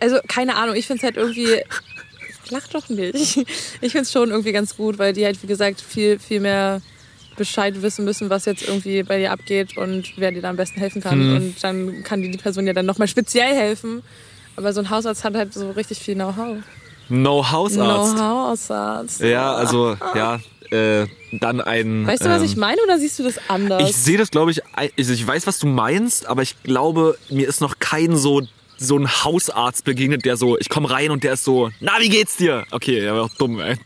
also keine Ahnung, ich finde es halt irgendwie, lach doch nicht. Ich finde es schon irgendwie ganz gut, weil die halt, wie gesagt, viel, viel mehr Bescheid wissen müssen, was jetzt irgendwie bei dir abgeht und wer dir da am besten helfen kann. Mhm. Und dann kann dir die Person ja dann nochmal speziell helfen. Aber so ein Hausarzt hat halt so richtig viel Know-how. No Hausarzt. Know-how-Hausarzt. Ja, also, ja, äh, dann ein. Weißt du, was ähm, ich meine oder siehst du das anders? Ich sehe das, glaube ich, also ich weiß, was du meinst, aber ich glaube, mir ist noch kein so so ein Hausarzt begegnet, der so, ich komme rein und der ist so, na, wie geht's dir? Okay, ja, war auch dumm, ey.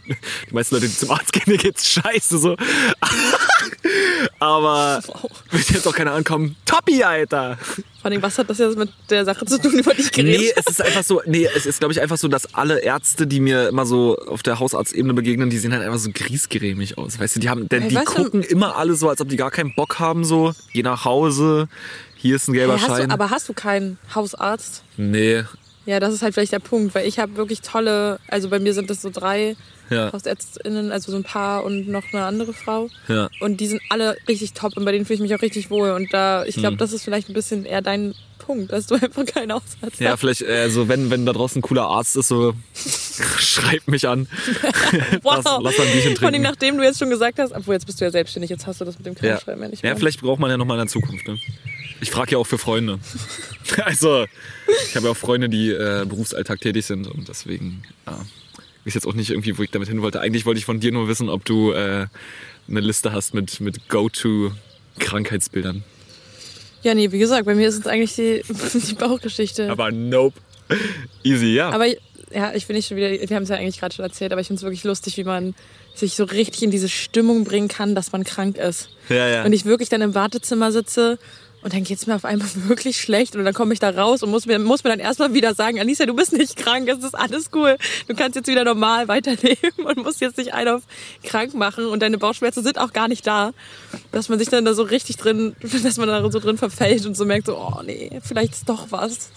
Die meisten Leute, die zum Arzt gehen, mir geht's scheiße, so. aber wird jetzt auch keiner ankommen, Toppi, Alter. Vor allem, was hat das jetzt mit der Sache zu tun, über die ich geredet Nee, es ist einfach so, nee, es ist, glaube ich, einfach so, dass alle Ärzte, die mir immer so auf der Hausarztebene begegnen, die sehen halt einfach so griesgrämig aus. Weißt du, die haben, denn Ey, die weißt du- gucken immer alle so, als ob die gar keinen Bock haben, so. Geh nach Hause, hier ist ein gelber Hey, Schein. du, aber hast du keinen Hausarzt? Nee, Ja, das ist halt vielleicht der Punkt, weil ich habe wirklich tolle, also bei mir sind das so drei Ja. HausärztInnen, also so ein Paar und noch eine andere Frau. Ja. Und die sind alle richtig top und bei denen fühle ich mich auch richtig wohl. Und da, ich glaube, das ist vielleicht ein bisschen eher dein Punkt, dass du einfach keinen Hausarzt Ja, hast. vielleicht, also wenn, wenn da draußen ein cooler Arzt ist, so schreibt mich an. Wow. Lass, lass ein Bierchen Vor allem, trinken. nachdem du jetzt schon gesagt hast, obwohl jetzt bist du ja selbstständig, jetzt hast du das mit dem Ja. Krankschreiben ja nicht ja, mehr. vielleicht braucht man ja nochmal in der Zukunft. Ne? Ich frage ja auch für Freunde. also, ich habe ja auch Freunde, die äh, berufsalltag tätig sind und deswegen ja, ich weiß jetzt auch nicht irgendwie, wo ich damit hin wollte. Eigentlich wollte ich von dir nur wissen, ob du äh, eine Liste hast mit, mit Go-To-Krankheitsbildern. Ja, nee, wie gesagt, bei mir ist es eigentlich die, die Bauchgeschichte. Aber nope. Easy, ja. Aber ja, ich finde nicht schon wieder, wir haben es ja eigentlich gerade schon erzählt, aber ich finde es wirklich lustig, wie man sich so richtig in diese Stimmung bringen kann, dass man krank ist. ja, ja. Und ich wirklich dann im Wartezimmer sitze und dann geht's mir auf einmal wirklich schlecht und dann komme ich da raus und muss mir, muss mir dann erstmal wieder sagen, Alicia, du bist nicht krank, es ist alles cool. Du kannst jetzt wieder normal weiterleben und musst jetzt nicht einen auf krank machen und deine Bauchschmerzen sind auch gar nicht da. Dass man sich dann da so richtig drin, dass man da so drin verfällt und so merkt so, oh nee, vielleicht ist doch was.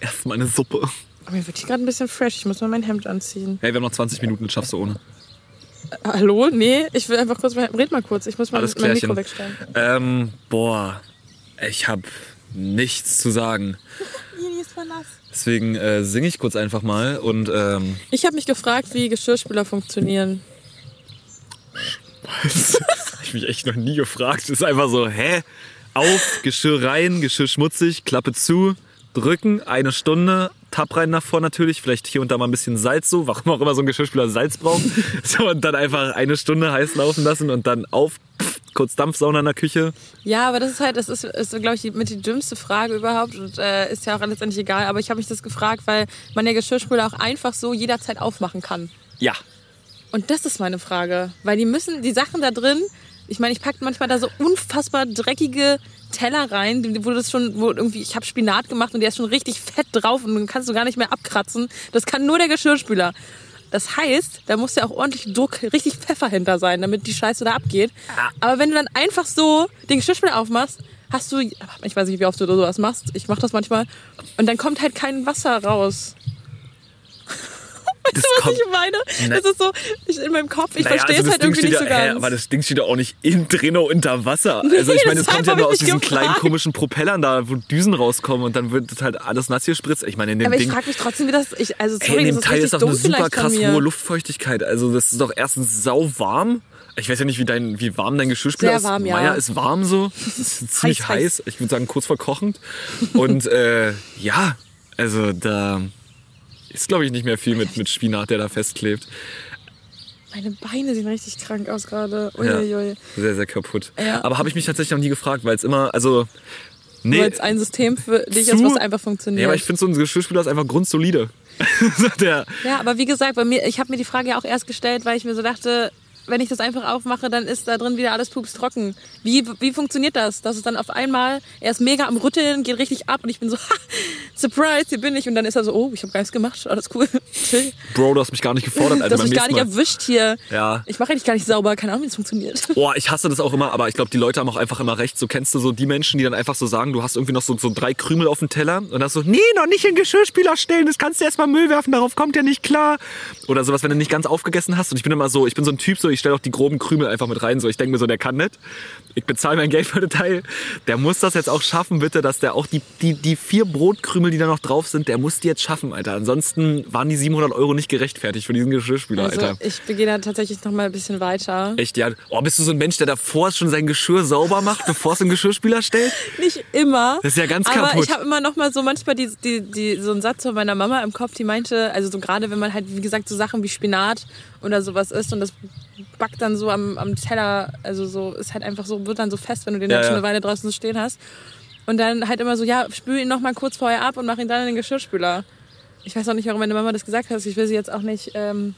Erstmal eine Suppe. Aber mir wird hier gerade ein bisschen fresh, ich muss mal mein Hemd anziehen. Hey, wir haben noch 20 Minuten, das schaffst du ohne. Hallo? Nee, ich will einfach kurz, red mal kurz, ich muss mal Alles mein klärchen. Mikro wegstellen. Ähm, boah, ich habe nichts zu sagen. Deswegen äh, singe ich kurz einfach mal und ähm, Ich habe mich gefragt, wie Geschirrspüler funktionieren. das habe ich mich echt noch nie gefragt. Es ist einfach so, hä? Auf, Geschirr rein, Geschirr schmutzig, Klappe zu, drücken, eine Stunde, Tab rein nach vor natürlich, vielleicht hier und da mal ein bisschen Salz so, warum auch immer so ein Geschirrspüler Salz braucht. So, und dann einfach eine Stunde heiß laufen lassen und dann auf, pff, kurz Dampfsauna in der Küche. Ja, aber das ist halt, das ist, ist glaube ich, die, mit die dümmste Frage überhaupt und äh, ist ja auch letztendlich egal. Aber ich habe mich das gefragt, weil man ja Geschirrspüler auch einfach so jederzeit aufmachen kann. Ja. Und das ist meine Frage, weil die müssen, die Sachen da drin, ich meine, ich packe manchmal da so unfassbar dreckige Teller rein, wo das schon, wo irgendwie, ich habe Spinat gemacht und der ist schon richtig fett drauf und den kannst du gar nicht mehr abkratzen. Das kann nur der Geschirrspüler. Das heißt, da muss ja auch ordentlich Druck, richtig Pfeffer hinter sein, damit die Scheiße da abgeht. Aber wenn du dann einfach so den Geschirrspüler aufmachst, hast du, ich weiß nicht, wie oft du sowas machst, ich mache das manchmal, und dann kommt halt kein Wasser raus. Weißt Das du, was ich meine? Na- Das ist so, ich, in meinem Kopf, ich Naja, verstehe also es das halt Ding irgendwie nicht ja, so ganz. Hä, aber das Ding steht doch auch nicht in drin unter Wasser. Also ich meine, es kommt ja nur ich aus diesen gefragt. kleinen komischen Propellern da, wo Düsen rauskommen und dann wird das halt alles nass gespritzt. Ich meine, in dem aber ich Ding... frage mich trotzdem, wie das, ich, also sorry, in das dem ist Teil ist doch dumm eine super krass hohe Luftfeuchtigkeit. Also das ist doch erstens sauwarm. Ich weiß ja nicht, wie, dein, wie warm dein Geschirrspüler Sehr ist. warm, ja. Meier ist warm so. Das ist ziemlich Heiß, heiß, heiß. Ich würde sagen kurz vor kochend. Und äh, ja, also da ist glaube ich nicht mehr viel mit, mit Spinat, der da festklebt. Meine Beine sehen richtig krank aus gerade. Ja. Sehr, sehr kaputt. Ja. Aber habe ich mich tatsächlich noch nie gefragt, weil es immer, also. Nee, Weil es ein System für dich zu- ist, was einfach funktioniert. aber ich finde so ein Geschirrspüler ist einfach grundsolide. So ja, aber wie gesagt, bei mir, ich habe mir die Frage ja auch erst gestellt, weil ich mir so dachte, wenn ich das einfach aufmache, dann ist da drin wieder alles pups trocken. Wie, wie funktioniert das? Das ist dann auf einmal, er ist mega am Rütteln, geht richtig ab und ich bin so, ha, surprise, hier bin ich. Und dann ist er so, oh, ich habe gar nichts gemacht, alles cool. Bro, du hast mich gar nicht gefordert, Alter. Du hast mich gar nicht Mal. erwischt hier. Ja. Ich mache eigentlich gar nicht sauber, keine Ahnung, wie das funktioniert. Boah, ich hasse das auch immer, aber ich glaube, die Leute haben auch einfach immer recht. So kennst du so die Menschen, die dann einfach so sagen, du hast irgendwie noch so, so drei Krümel auf dem Teller und dann so, nee, noch nicht in Geschirrspüler stellen, das kannst du erstmal Müll werfen, darauf kommt ja nicht klar. Oder sowas, wenn du nicht ganz aufgegessen hast. Und ich bin immer so, ich bin so ein Typ, so ich stelle auch die groben Krümel einfach mit rein. So, ich denke mir so, der kann nicht. Ich bezahle mein Geld für den Teil. Der muss das jetzt auch schaffen, bitte, dass der auch die, die, die vier Brotkrümel, die da noch drauf sind, der muss die jetzt schaffen, Alter. Ansonsten waren die 700 Euro nicht gerechtfertigt für diesen Geschirrspüler, Also Alter. ich begehe da tatsächlich noch mal ein bisschen weiter. Echt, ja. Oh, bist du so ein Mensch, der davor schon sein Geschirr sauber macht, bevor es den Geschirrspüler stellt? Nicht immer. Das ist ja ganz aber kaputt. ich habe immer noch mal so manchmal die, die, die, so einen Satz von meiner Mama im Kopf, die meinte, also so gerade wenn man halt, wie gesagt, so Sachen wie Spinat oder sowas isst und das backt dann so am, am Teller, also so, ist halt einfach so, wird dann so fest, wenn du den Ja, halt schon eine Weile draußen so stehen hast. Und dann halt immer so, ja, spül ihn noch mal kurz vorher ab und mach ihn dann in den Geschirrspüler. Ich weiß auch nicht, warum meine Mama das gesagt hat. Ich will sie jetzt auch nicht ähm,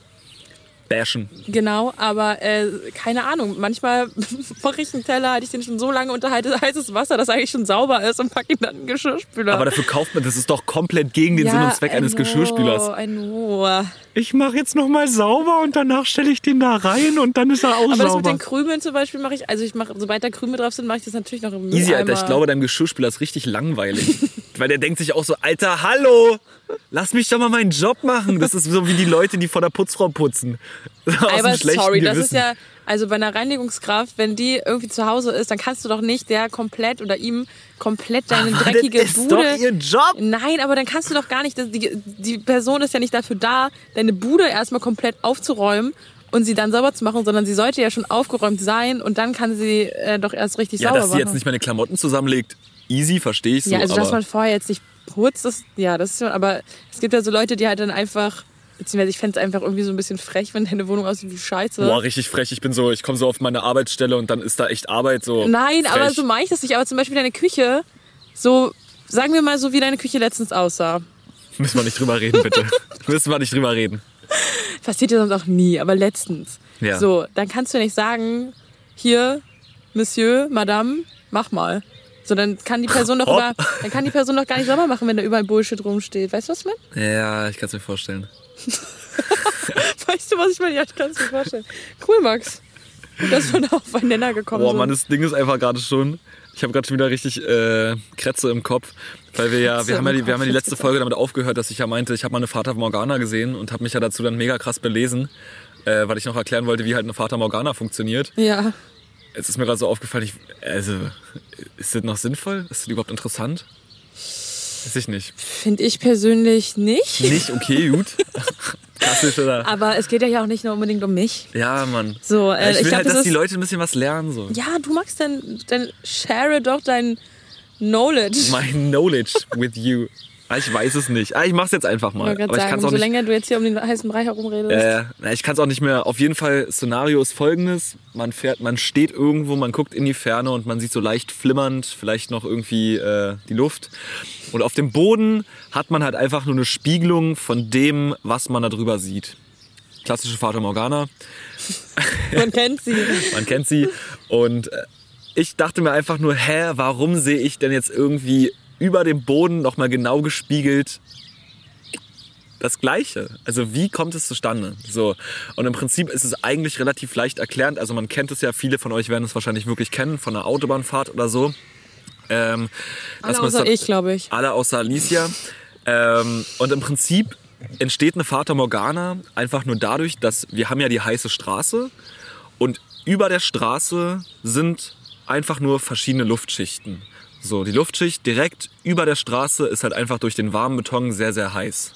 Bashen. Genau, aber äh, keine Ahnung. Manchmal mache ich einen Teller, hatte ich den schon so lange unter heißes- Wasser, dass er eigentlich schon sauber ist und packe ihn dann in den Geschirrspüler. Aber dafür kauft man, das ist doch komplett gegen den Sinn und Zweck I eines know, Geschirrspülers. I know. Ich mache jetzt nochmal sauber und danach stelle ich den da rein und dann ist er auch Aber das mit sauber. den Krümeln zum Beispiel mache ich, also ich mache, sobald da Krümel drauf sind, mache ich das natürlich noch im Easy, Mülleimer. Alter. Ich glaube, dein Geschirrspüler ist richtig langweilig. weil der denkt sich auch so, Alter, hallo, lass mich doch mal meinen Job machen. Das ist so wie die Leute, die vor der Putzfrau putzen. Aber sorry, das ist ja, also bei einer Reinigungskraft, wenn die irgendwie zu Hause ist, dann kannst du doch nicht der komplett oder ihm komplett deine Aber dreckige das ist Bude. doch ihr Job. Nein, aber dann kannst du doch gar nicht, die, die Person ist ja nicht dafür da, deine Bude erstmal komplett aufzuräumen und sie dann sauber zu machen, sondern sie sollte ja schon aufgeräumt sein und dann kann sie äh, doch erst richtig Ja, sauber dass sie machen. jetzt nicht meine Klamotten zusammenlegt, easy, verstehe ich so. ja, also dass aber man vorher jetzt nicht putzt, das, ja, das ist schon, aber es gibt ja so Leute, die halt dann einfach, beziehungsweise ich fände es einfach irgendwie so ein bisschen frech, wenn deine Wohnung aussieht wie Scheiße. Boah, richtig frech. Ich bin so, ich komme so auf meine Arbeitsstelle und dann ist da echt Arbeit so. Nein, aber frech. so meine ich das nicht. Aber zum Beispiel deine Küche, so, sagen wir mal so, wie deine Küche letztens aussah. Müssen wir nicht drüber reden, bitte. Müssen wir nicht drüber reden. Passiert ja sonst auch nie, aber letztens. Ja. So, dann kannst du nicht sagen, hier, Monsieur, Madame, mach mal. So, dann kann die Person doch über, dann kann die Person doch gar nicht sauber machen, wenn da überall Bullshit rumsteht. Weißt du, was ich meine? Ja, ich kann es mir vorstellen. Weißt du, was ich meine? Ja, ich kann es mir vorstellen. Cool, Max. Gut, dass wir da auf einen Nenner gekommen Boah, sind. Mann, das Ding ist einfach gerade schon. Ich habe gerade schon wieder richtig äh, Krätze im Kopf, weil wir ja, wir haben ja, die, wir haben ja die letzte. Folge damit aufgehört, dass ich ja meinte, ich habe mal eine Fata Morgana gesehen und habe mich ja dazu dann mega krass belesen, äh, weil ich noch erklären wollte, wie halt eine Fata Morgana funktioniert. ja. Jetzt ist mir gerade so aufgefallen, ich, also, ist das noch sinnvoll? Ist das überhaupt interessant? Weiß ich nicht. Finde ich persönlich nicht. Nicht? Okay, gut. Klassisch, oder? Aber es geht ja hier auch nicht nur unbedingt um mich. Ja, Mann. So, äh, ich will ich glaub, halt, das dass die ist- Leute ein bisschen was lernen. So. Ja, du magst dann, dann share doch dein Knowledge. My knowledge with you. Ah, Ich weiß es nicht. Ah, Ich mach's jetzt einfach Ich mal. Aber ich sagen, kann's auch umso nicht. länger du jetzt hier um den heißen Brei herumredest. Äh, ich kann es auch nicht mehr. Auf jeden Fall, Szenario ist folgendes. Man fährt, man steht irgendwo, man guckt in die Ferne und man sieht so leicht flimmernd, vielleicht noch irgendwie äh, die Luft. Und auf dem Boden hat man halt einfach nur eine Spiegelung von dem, was man da drüber sieht. Klassische Fata Morgana. Man kennt sie. Man kennt sie. Und äh, ich dachte mir einfach nur, hä, warum sehe ich denn jetzt irgendwie über dem Boden nochmal genau gespiegelt das Gleiche? Also wie kommt es zustande? So. Und im Prinzip ist es eigentlich relativ leicht erklärend. Also man kennt es ja, viele von euch werden es wahrscheinlich wirklich kennen, von einer Autobahnfahrt oder so. Ähm, Alle außer dann- ich, glaube ich. alle außer Alicia. Ähm, und im Prinzip entsteht eine Fata Morgana einfach nur dadurch, dass wir haben ja die heiße Straße und über der Straße sind einfach nur verschiedene Luftschichten. So, die Luftschicht direkt über der Straße ist halt einfach durch den warmen Beton sehr, sehr heiß.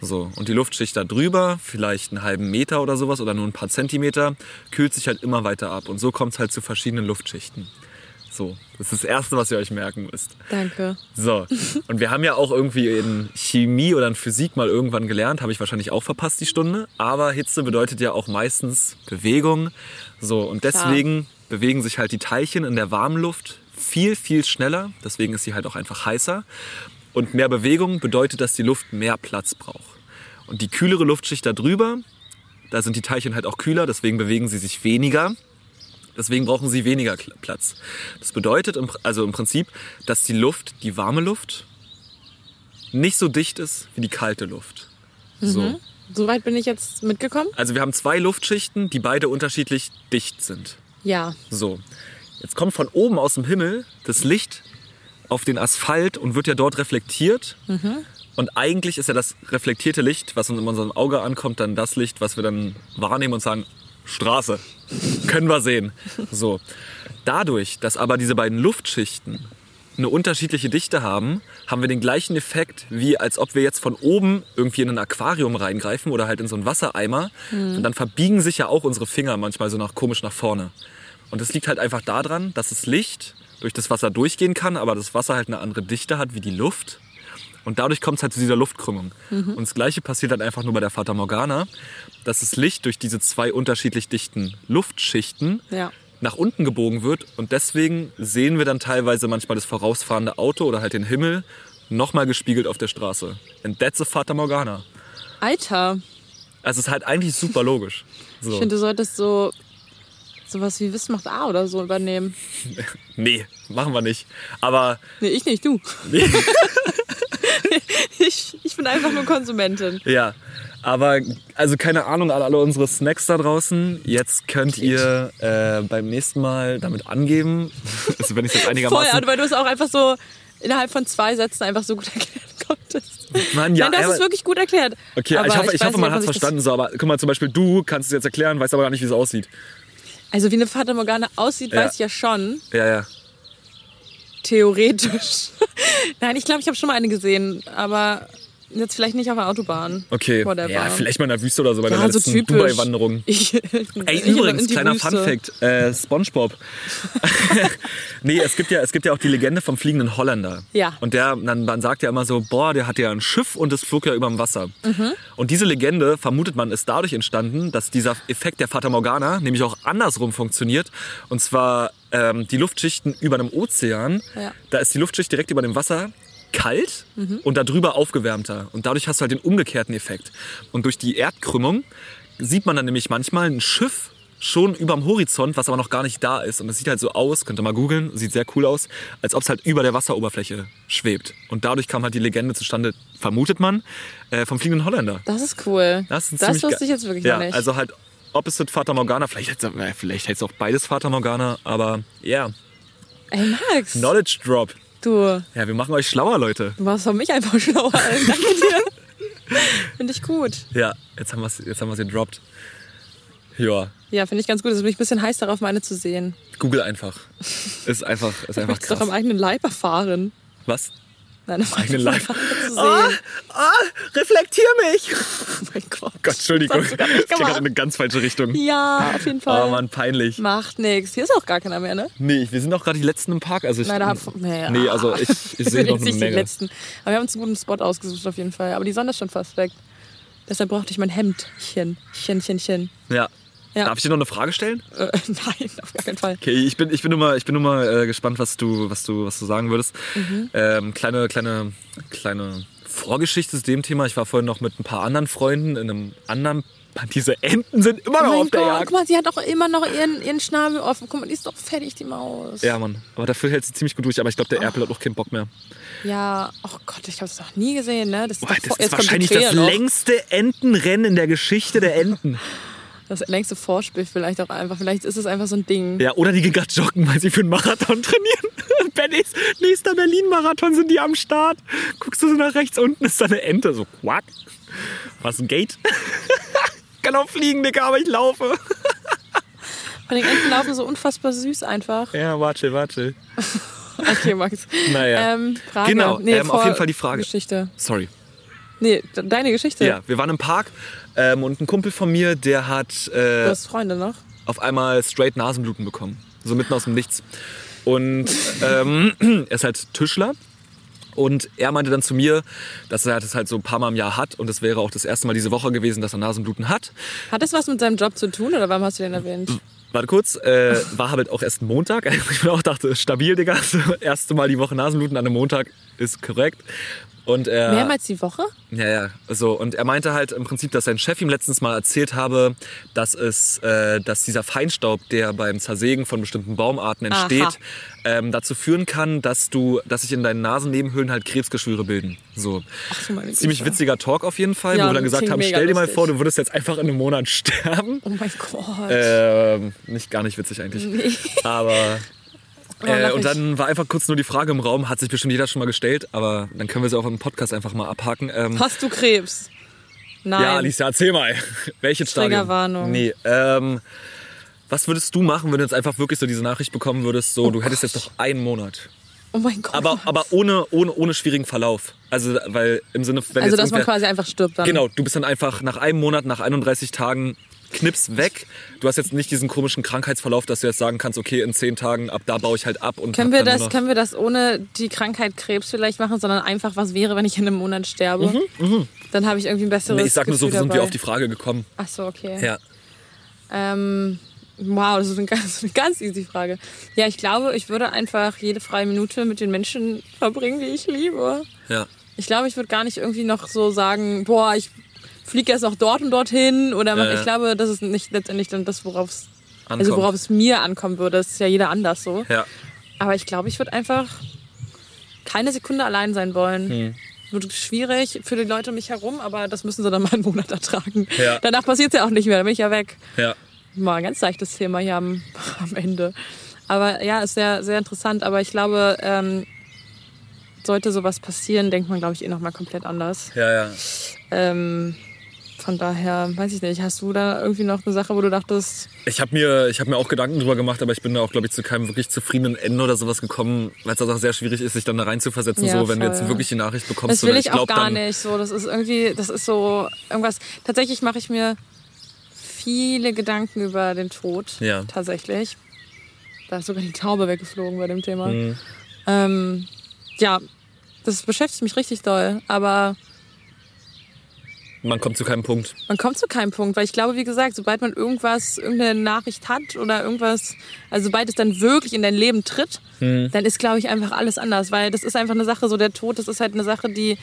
So, und die Luftschicht da drüber, vielleicht einen halben Meter oder sowas oder nur ein paar Zentimeter, kühlt sich halt immer weiter ab. Und so kommt es halt zu verschiedenen Luftschichten. So, das ist das Erste, was ihr euch merken müsst. Danke. So, und wir haben ja auch irgendwie in Chemie oder in Physik mal irgendwann gelernt, habe ich wahrscheinlich auch verpasst die Stunde, aber Hitze bedeutet ja auch meistens Bewegung. So, und deswegen bewegen sich halt die Teilchen in der warmen Luft viel, viel schneller, deswegen ist sie halt auch einfach heißer. Und mehr Bewegung bedeutet, dass die Luft mehr Platz braucht. Und die kühlere Luftschicht da drüber, da sind die Teilchen halt auch kühler, deswegen bewegen sie sich weniger. Deswegen brauchen sie weniger Platz. Das bedeutet im, also im Prinzip, dass die Luft, die warme Luft, nicht so dicht ist wie die kalte Luft. So. Soweit bin ich jetzt mitgekommen? Also wir haben zwei Luftschichten, die beide unterschiedlich dicht sind. Ja. So. Jetzt kommt von oben aus dem Himmel das Licht auf den Asphalt und wird ja dort reflektiert. Und eigentlich ist ja das reflektierte Licht, was uns in unserem Auge ankommt, dann das Licht, was wir dann wahrnehmen und sagen, Straße. Können wir sehen. So. Dadurch, dass aber diese beiden Luftschichten eine unterschiedliche Dichte haben, haben wir den gleichen Effekt, wie als ob wir jetzt von oben irgendwie in ein Aquarium reingreifen oder halt in so einen Wassereimer. Und dann verbiegen sich ja auch unsere Finger manchmal so nach komisch nach vorne. Und das liegt halt einfach daran, dass das Licht durch das Wasser durchgehen kann, aber das Wasser halt eine andere Dichte hat wie die Luft. Und dadurch kommt es halt zu dieser Luftkrümmung. Und das Gleiche passiert halt einfach nur bei der Fata Morgana, dass das Licht durch diese zwei unterschiedlich dichten Luftschichten Ja. nach unten gebogen wird. Und deswegen sehen wir dann teilweise manchmal das vorausfahrende Auto oder halt den Himmel nochmal gespiegelt auf der Straße. And that's a Fata Morgana. Alter, Also es ist halt eigentlich super logisch. So. ich finde, du solltest so sowas wie Wissen macht A oder so übernehmen. Nee, machen wir nicht. Aber Nee, ich nicht, du. ich, ich bin einfach nur Konsumentin. Ja, aber also keine Ahnung an alle unsere Snacks da draußen. Jetzt könnt ihr äh, beim nächsten Mal damit angeben, also wenn ich jetzt Voll, einigermaßen weil du es auch einfach so innerhalb von zwei Sätzen einfach so gut erklären konntest. Mann, ja, Nein, du hast aber- es wirklich gut erklärt. Okay, Aber ich hoffe, ich weiß hoffe nicht, man hat es das- verstanden. So, aber guck mal, zum Beispiel du kannst es jetzt erklären, weißt aber gar nicht, wie es aussieht. Also wie eine Fata Morgana aussieht, Ja. weiß ich ja schon. Ja, ja. Theoretisch. Nein, ich glaube, ich habe schon mal eine gesehen, aber jetzt vielleicht nicht auf der Autobahn. Okay. Whatever. Ja, vielleicht mal in der Wüste oder so bei der Ja, so letzten. Dubai-Wanderung. Ey, übrigens, kleiner Wüste. Fun Fact, äh, Spongebob. nee, es gibt, ja, es gibt ja auch die Legende vom fliegenden Holländer. Ja. Und der, man, man sagt ja immer so, boah, der hatte ja ein Schiff und es flog ja über dem Wasser. Mhm. Und diese Legende, vermutet man, ist dadurch entstanden, dass dieser Effekt der Fata Morgana nämlich auch andersrum funktioniert. Und zwar ähm, die Luftschichten über einem Ozean, Ja. da ist die Luftschicht direkt über dem Wasser kalt und darüber aufgewärmter. Und dadurch hast du halt den umgekehrten Effekt. Und durch die Erdkrümmung sieht man dann nämlich manchmal ein Schiff schon überm Horizont, was aber noch gar nicht da ist. Und es sieht halt so aus, könnt ihr mal googeln, sieht sehr cool aus, als ob es halt über der Wasseroberfläche schwebt. Und dadurch kam halt die Legende zustande, vermutet man, äh, vom fliegenden Holländer. Das ist cool. Das, ist das wusste ich jetzt wirklich ja, noch nicht. Also halt Opposite Fata Morgana, vielleicht hätte es vielleicht hätt's auch beides Fata Morgana, aber ja, yeah. Ey, Max, Knowledge Drop. Du, Ja, wir machen euch schlauer, Leute. du machst doch mich einfach schlauer. Danke dir. Finde ich gut. Ja, jetzt haben wir es jetzt haben wir's gedroppt. Ja, Ja, finde ich ganz gut. Jetzt bin ich ein bisschen heiß darauf, meine zu sehen. Google einfach. Ist einfach, ist einfach es doch am krass. eigenen Leib erfahren. Was? Nein, am Eigenen sehen. Ah, ah, reflektier mich! Oh mein Gott. Gott, Entschuldigung. Das Das nicht geht gerade in eine ganz falsche Richtung. Ja, auf jeden Fall. Oh Mann, peinlich. Macht nix. Hier ist auch gar keiner mehr, ne? Nee, wir sind auch gerade die Letzten im Park. Also ich, Nein, da hab, nee, nee, also ich, ich sehe noch eine nicht die Menge. letzten. Aber wir haben uns einen guten Spot ausgesucht auf jeden Fall. Aber die Sonne ist schon fast weg. Deshalb brauchte ich mein Hemdchen. Chen, chen, chen. Ja. Ja. Darf ich dir noch eine Frage stellen? Äh, nein, auf gar keinen Fall. Okay, ich bin, ich bin nur mal, ich bin nur mal äh, gespannt, was du, was du, was du sagen würdest. Mhm. Ähm, kleine, kleine, kleine Vorgeschichte zu dem Thema. Ich war vorhin noch mit ein paar anderen Freunden in einem anderen. Diese Enten sind immer Oh noch mein auf der Jagd. guck mal, sie hat doch immer noch ihren, ihren Schnabel offen. Guck mal, die ist doch fertig, die Maus. Ja, Mann. Aber dafür hält sie ziemlich gut durch. Aber ich glaube, der Erpel hat auch keinen Bock mehr. Ja, oh Gott, ich habe es noch nie gesehen, ne? Das ist, Boah, das ist wahrscheinlich das längste Entenrennen in der Geschichte der Enten. Das längste Vorspiel vielleicht auch einfach. Vielleicht ist es einfach so ein Ding. Ja, oder die gehen gerade joggen, weil sie für einen Marathon trainieren. Bennys nächster Berlin-Marathon sind die am Start. Guckst du so nach rechts unten, ist da eine Ente. So, what? Was, ein Gate? Kann auch fliegen, Digga, aber ich laufe. Von den Enten laufen so unfassbar süß einfach. Ja, warte, warte. Okay, Max. Naja. Ähm, Frage. Genau, nee, ähm, auf jeden Fall die Frage. Geschichte. Sorry. Nee, de- deine Geschichte. Ja, wir waren im Park ähm, und ein Kumpel von mir, der hat äh, Du hast Freunde noch? auf einmal straight Nasenbluten bekommen. So mitten aus dem Nichts. Und ähm, er ist halt Tischler. Und er meinte dann zu mir, dass er das halt so ein paar Mal im Jahr hat. Und das wäre auch das erste Mal diese Woche gewesen, dass er Nasenbluten hat. Hat das was mit seinem Job zu tun oder warum hast du den erwähnt? Warte kurz, äh, war halt auch erst Montag. Ich mir auch dachte, stabil, Digga. So, erste Mal die Woche Nasenbluten an einem Montag ist korrekt. Und er, Mehrmals die Woche? Ja, ja. So, und er meinte halt im Prinzip, dass sein Chef ihm letztens mal erzählt habe, dass es, äh, dass dieser Feinstaub, der beim Zersägen von bestimmten Baumarten entsteht, ähm, dazu führen kann, dass du, dass sich in deinen Nasennebenhöhlen halt Krebsgeschwüre bilden. So. Ach so, meine Ziemlich witziger Talk auf jeden Fall, Ja, wo wir dann gesagt haben, stell dir mal lustig. vor, du würdest jetzt einfach in einem Monat sterben. Oh mein Gott. Ähm, nicht gar nicht witzig eigentlich. Nee. Aber äh, und dann war einfach kurz nur die Frage im Raum, hat sich bestimmt jeder schon mal gestellt, aber dann können wir sie auch im Podcast einfach mal abhaken. Ähm, Hast du Krebs? Nein. ja, Alicia, erzähl mal. Welches Stadium? Warnung. Nee, ähm, was würdest du machen, wenn du jetzt einfach wirklich so diese Nachricht bekommen würdest, so, du hättest jetzt noch einen Monat. oh mein Gott. Aber, aber ohne, ohne, ohne schwierigen Verlauf. Also, weil im Sinne, wenn also, dass man quasi einfach stirbt dann. Genau, du bist dann einfach nach einem Monat, nach 31 Tagen knips weg. Du hast jetzt nicht diesen komischen Krankheitsverlauf, dass du jetzt sagen kannst, okay, in 10 Tagen, ab da baue ich halt ab. Und Können wir, das, können wir das ohne die Krankheit Krebs vielleicht machen, sondern einfach, was wäre, wenn ich in einem Monat sterbe? Dann habe ich irgendwie ein besseres Mhm, Nee, ich sag nur so, Gefühl sind wir auf die Frage gekommen. Ach so, okay. Ja. Ähm, wow, das ist eine ganz, eine ganz easy Frage. Ja, ich glaube, ich würde einfach jede freie Minute mit den Menschen verbringen, die ich liebe. Ja. Ich glaube, ich würde gar nicht irgendwie noch so sagen, boah, ich fliege jetzt noch dort und dorthin. Oder mach, Ja, ja. ich glaube, das ist nicht letztendlich dann das, worauf es also worauf es mir ankommen würde. Das ist ja jeder anders so. Ja. Aber ich glaube, ich würde einfach keine Sekunde allein sein wollen. Hm. Wird schwierig für die Leute um mich herum, aber das müssen sie dann mal einen Monat ertragen. Ja. Danach passiert es ja auch nicht mehr, dann bin ich ja weg. Ja. Mal ein ganz leichtes Thema hier am, am Ende. Aber ja, ist sehr, sehr interessant. Aber ich glaube, ähm, sollte sowas passieren, denkt man, glaube ich, eh nochmal komplett anders. Ja, ja. Ähm, von daher, weiß ich nicht, hast du da irgendwie noch eine Sache, wo du dachtest, Ich habe mir, ich hab mir auch Gedanken drüber gemacht, aber ich bin da auch, glaube ich, zu keinem wirklich zufriedenen Ende oder sowas gekommen, weil es auch sehr schwierig ist, sich dann da rein zu versetzen, Ja, so, wenn du voll, jetzt ja. wirklich die Nachricht bekommst. das will oder ich, auch gar nicht. So, das ist irgendwie, das ist so irgendwas. Tatsächlich mache ich mir viele Gedanken über den Tod. Ja. Tatsächlich. Da ist sogar die Taube weggeflogen bei dem Thema. Mhm. Ähm, ja, das beschäftigt mich richtig doll. Aber Man kommt zu keinem Punkt. man kommt zu keinem Punkt, weil ich glaube, wie gesagt, sobald man irgendwas, irgendeine Nachricht hat oder irgendwas, also sobald es dann wirklich in dein Leben tritt, Mhm. dann ist, glaube ich, einfach alles anders, weil das ist einfach eine Sache, so der Tod, das ist halt eine Sache, die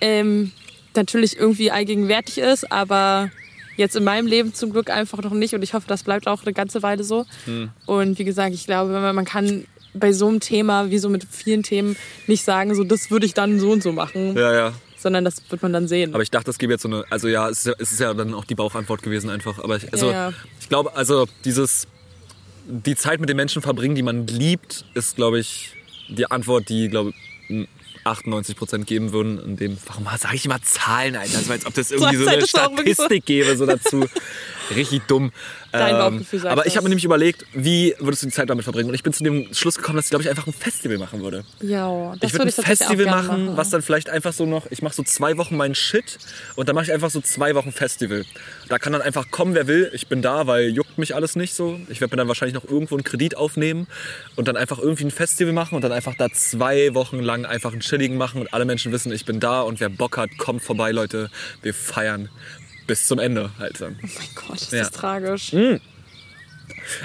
ähm, natürlich irgendwie allgegenwärtig ist, aber jetzt in meinem Leben zum Glück einfach noch nicht und ich hoffe, das bleibt auch eine ganze Weile so. Mhm. Und wie gesagt, ich glaube, man, man kann bei so einem Thema, wie so mit vielen Themen, nicht sagen, so das würde ich dann so und so machen, Ja, ja. Sondern das wird man dann sehen. Aber ich dachte, es gäbe jetzt so eine, also ja, es ist ja, es ist ja dann auch die Bauchantwort gewesen einfach. Aber ich, also, Ja, ich glaube, also dieses, die Zeit mit den Menschen verbringen, die man liebt, ist, glaube ich, die Antwort, die, glaube ich, 98 Prozent geben würden. In dem, warum sage ich immer Zahlen, Alter? Also, als ob das irgendwie so Sagst eine das so. Statistik gäbe, so dazu. Richtig dumm. Ähm, Dein Bauchgefühl sagt aber ich habe mir nämlich überlegt, wie würdest du die Zeit damit verbringen? Und ich bin zu dem Schluss gekommen, dass ich, glaube ich, einfach ein Festival machen würde. Ja, das ich würde ein Festival gerne machen, was dann vielleicht einfach so noch, ich mache so zwei Wochen meinen Shit und dann mache ich einfach so zwei Wochen Festival. Da kann dann einfach kommen, wer will. Ich bin da, weil juckt mich alles nicht so. Ich werde mir dann wahrscheinlich noch irgendwo einen Kredit aufnehmen und dann einfach irgendwie ein Festival machen und dann einfach da zwei Wochen lang einfach einen Chilligen machen und alle Menschen wissen, ich bin da und wer Bock hat, kommt vorbei, Leute. Wir feiern bis zum Ende halt dann. Oh mein Gott, das Ja. ist tragisch.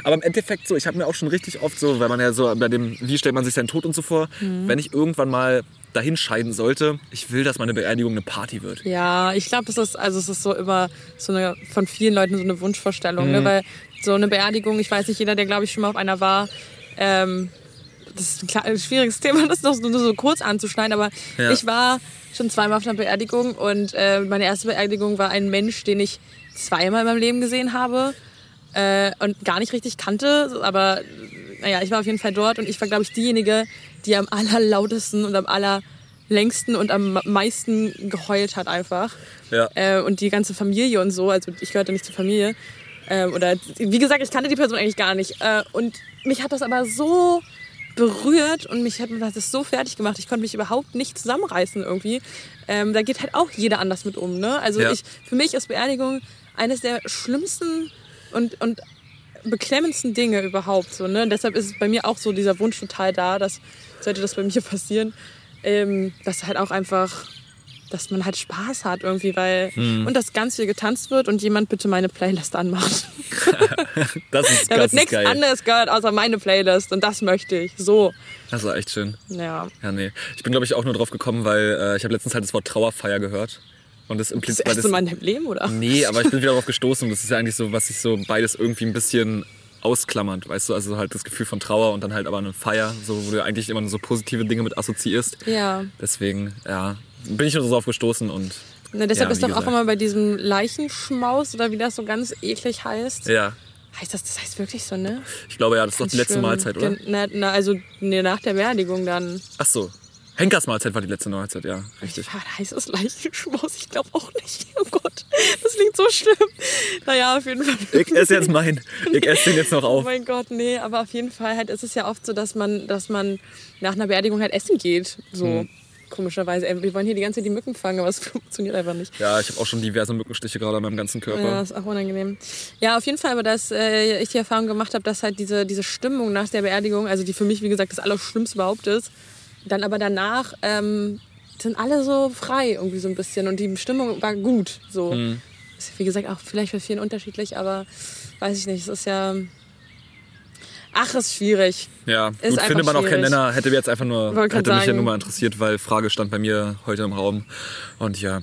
Aber im Endeffekt so, ich habe mir auch schon richtig oft so, weil man ja so bei dem, wie stellt man sich seinen Tod und so vor, Mhm. wenn ich irgendwann mal dahin scheiden sollte, ich will, dass meine Beerdigung eine Party wird. Ja, ich glaube, das ist also es ist so immer so eine von vielen Leuten so eine Wunschvorstellung, Mhm. ne? weil so eine Beerdigung, ich weiß nicht, jeder, der glaube ich schon mal auf einer war, ähm, das ist ein, ein schwieriges Thema, das noch so, nur so kurz anzuschneiden, aber Ja. ich war schon zweimal auf einer Beerdigung und äh, meine erste Beerdigung war ein Mensch, den ich zweimal in meinem Leben gesehen habe äh, und gar nicht richtig kannte, aber naja, ich war auf jeden Fall dort und ich war, glaube ich, diejenige, die am allerlautesten und am allerlängsten und am meisten geheult hat einfach. Ja. Äh, und die ganze Familie und so, also ich gehörte nicht zur Familie. Ähm, oder wie gesagt, ich kannte die Person eigentlich gar nicht. Äh, und mich hat das aber so berührt und mich hat das so fertig gemacht. Ich konnte mich überhaupt nicht zusammenreißen irgendwie. Ähm, da geht halt auch jeder anders mit um. Ne? Also Ja. ich, für mich ist Beerdigung eines der schlimmsten und, und beklemmendsten Dinge überhaupt. So, ne? Deshalb ist bei mir auch so dieser Wunsch total da, dass sollte das bei mir passieren, ähm, dass halt auch einfach, dass man halt Spaß hat irgendwie, weil Hm. und dass ganz viel getanzt wird und jemand bitte meine Playlist anmacht. Das ist, Da das wird ist nichts geil. anderes gehört außer meine Playlist und das möchte ich. So, Das war echt schön. ja. Ja, nee. Ich bin, glaube ich, auch nur drauf gekommen, weil äh, ich habe letztens halt das Wort Trauerfeier gehört. Und das Das impliziert. weil erste Mal in deinem Leben, oder? Nee, aber ich bin wieder darauf gestoßen. Das ist ja eigentlich so, was sich so beides irgendwie ein bisschen ausklammert, weißt du? Also halt das Gefühl von Trauer und dann halt aber eine Feier, so, wo du eigentlich immer nur so positive Dinge mit assoziierst. Ja. Deswegen, ja, bin ich nur so drauf gestoßen und Ne, deshalb Ja, ist doch auch gesagt. immer bei diesem Leichenschmaus oder wie das so ganz eklig heißt. ja. Heißt das, das heißt wirklich so, ne? Ich glaube ja, das ist doch die letzte Schlimm. Mahlzeit, oder? Na, na, also nee, nach der Beerdigung dann. Ach so. Henkers Mahlzeit war die letzte Mahlzeit, ja, richtig. Ja, heißt das Leichenschmaus? Ich glaube auch nicht. Oh Gott, das klingt so schlimm. Naja, auf jeden Fall. Ich esse jetzt meinen. Ich esse den jetzt noch Oh auf. mein Gott, nee, aber auf jeden Fall halt ist es ja oft so, dass man, dass man nach einer Beerdigung halt essen geht. So Hm. Komischerweise. Ey, Wir wollen hier die ganze Zeit die Mücken fangen, aber es funktioniert einfach nicht. Ja, ich habe auch schon diverse Mückenstiche gerade an meinem ganzen Körper. Ja, ist auch unangenehm. Ja, auf jeden Fall, aber dass äh, ich die Erfahrung gemacht habe, dass halt diese, diese Stimmung nach der Beerdigung, also die für mich, wie gesagt, das Allerschlimmste überhaupt ist, dann aber danach ähm, sind alle so frei irgendwie so ein bisschen und die Stimmung war gut. So. Hm. Ist, wie gesagt, auch vielleicht für vielen unterschiedlich, aber weiß ich nicht, es ist ja... Ach, ist schwierig. Ja, Ist gut, findet man auch keinen. Nenner. Hätte mir jetzt einfach nur, hätte mich ja sagen. nur mal interessiert, weil Frage stand bei mir heute im Raum. Und ja,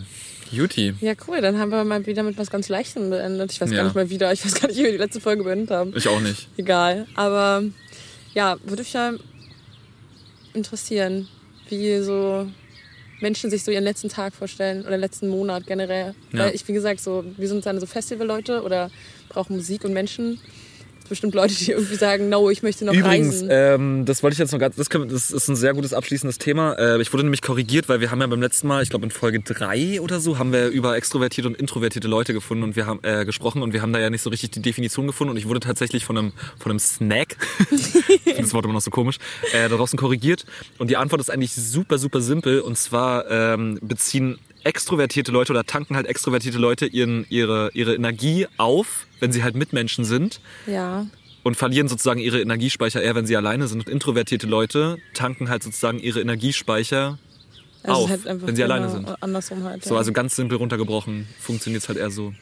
Juti. Ja, cool, dann haben wir mal wieder mit was ganz Leichtem beendet. Ich weiß Ja. gar nicht mal wieder, ich weiß gar nicht, wie wir die letzte Folge beendet haben. Ich auch nicht. Egal. Aber ja, würde mich ja interessieren, wie so Menschen sich so ihren letzten Tag vorstellen oder letzten Monat generell. Ja. Weil ich, wie gesagt, so, wir sind dann so Festivalleute oder brauchen Musik und Menschen. Bestimmt Leute, die irgendwie sagen, no, ich möchte noch Übrigens, reisen. ähm, das wollte ich jetzt noch ganz, das, das ist ein sehr gutes abschließendes Thema. Äh, ich wurde nämlich korrigiert, weil wir haben ja beim letzten Mal, ich glaube in Folge 3 oder so, haben wir über extrovertierte und introvertierte Leute gefunden und wir haben äh, gesprochen und wir haben da ja nicht so richtig die Definition gefunden und ich wurde tatsächlich von einem, von einem Snack, das Wort immer noch so komisch, äh, da draußen korrigiert und die Antwort ist eigentlich super, super simpel und zwar ähm, beziehen extrovertierte Leute oder tanken halt extrovertierte Leute ihren, ihre, ihre Energie auf, wenn sie halt Mitmenschen sind ja. und verlieren sozusagen ihre Energiespeicher eher, wenn sie alleine sind. Und introvertierte Leute tanken halt sozusagen ihre Energiespeicher Also auf, halt wenn sie alleine sind. Andersrum halt. So, ja. also ganz simpel runtergebrochen funktioniert es halt eher so.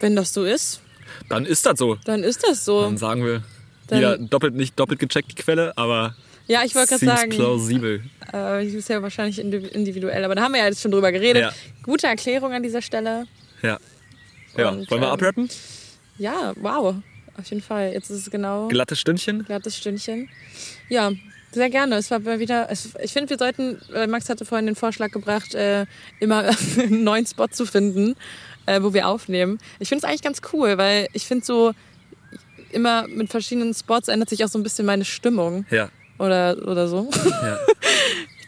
Wenn das so ist, Dann ist das so. dann ist das so. Dann sagen wir Dann- wieder doppelt nicht doppelt gecheckt die Quelle, aber Ja, ich wollte gerade sagen, plausibel. äh, ist ja wahrscheinlich indi- individuell, aber da haben wir ja jetzt schon drüber geredet. Ja. Gute Erklärung an dieser Stelle. Ja. Ja, Und, wollen wir ähm, abrappen? Ja, wow, auf jeden Fall. Jetzt ist es genau Glattes Stündchen? glattes Stündchen. Ja, sehr gerne. Es war wieder. Es, ich finde, wir sollten. äh, Max hatte vorhin den Vorschlag gebracht, äh, immer einen neuen Spot zu finden, äh, wo wir aufnehmen. Ich finde es eigentlich ganz cool, weil ich finde so immer mit verschiedenen Spots ändert sich auch so ein bisschen meine Stimmung Ja. Oder oder so. ja.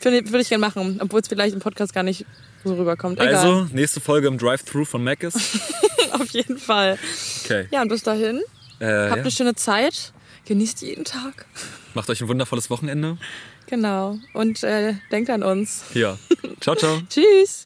Würde ich gerne machen, obwohl es vielleicht im Podcast gar nicht so rüberkommt. Egal. Also, nächste Folge im Drive-Thru von Mac ist. auf jeden Fall. Okay. Ja, und bis dahin Äh, habt ja. eine schöne Zeit. Genießt jeden Tag. Macht euch ein wundervolles Wochenende. Genau. Und äh, denkt an uns. Ja. Ciao, ciao. Tschüss.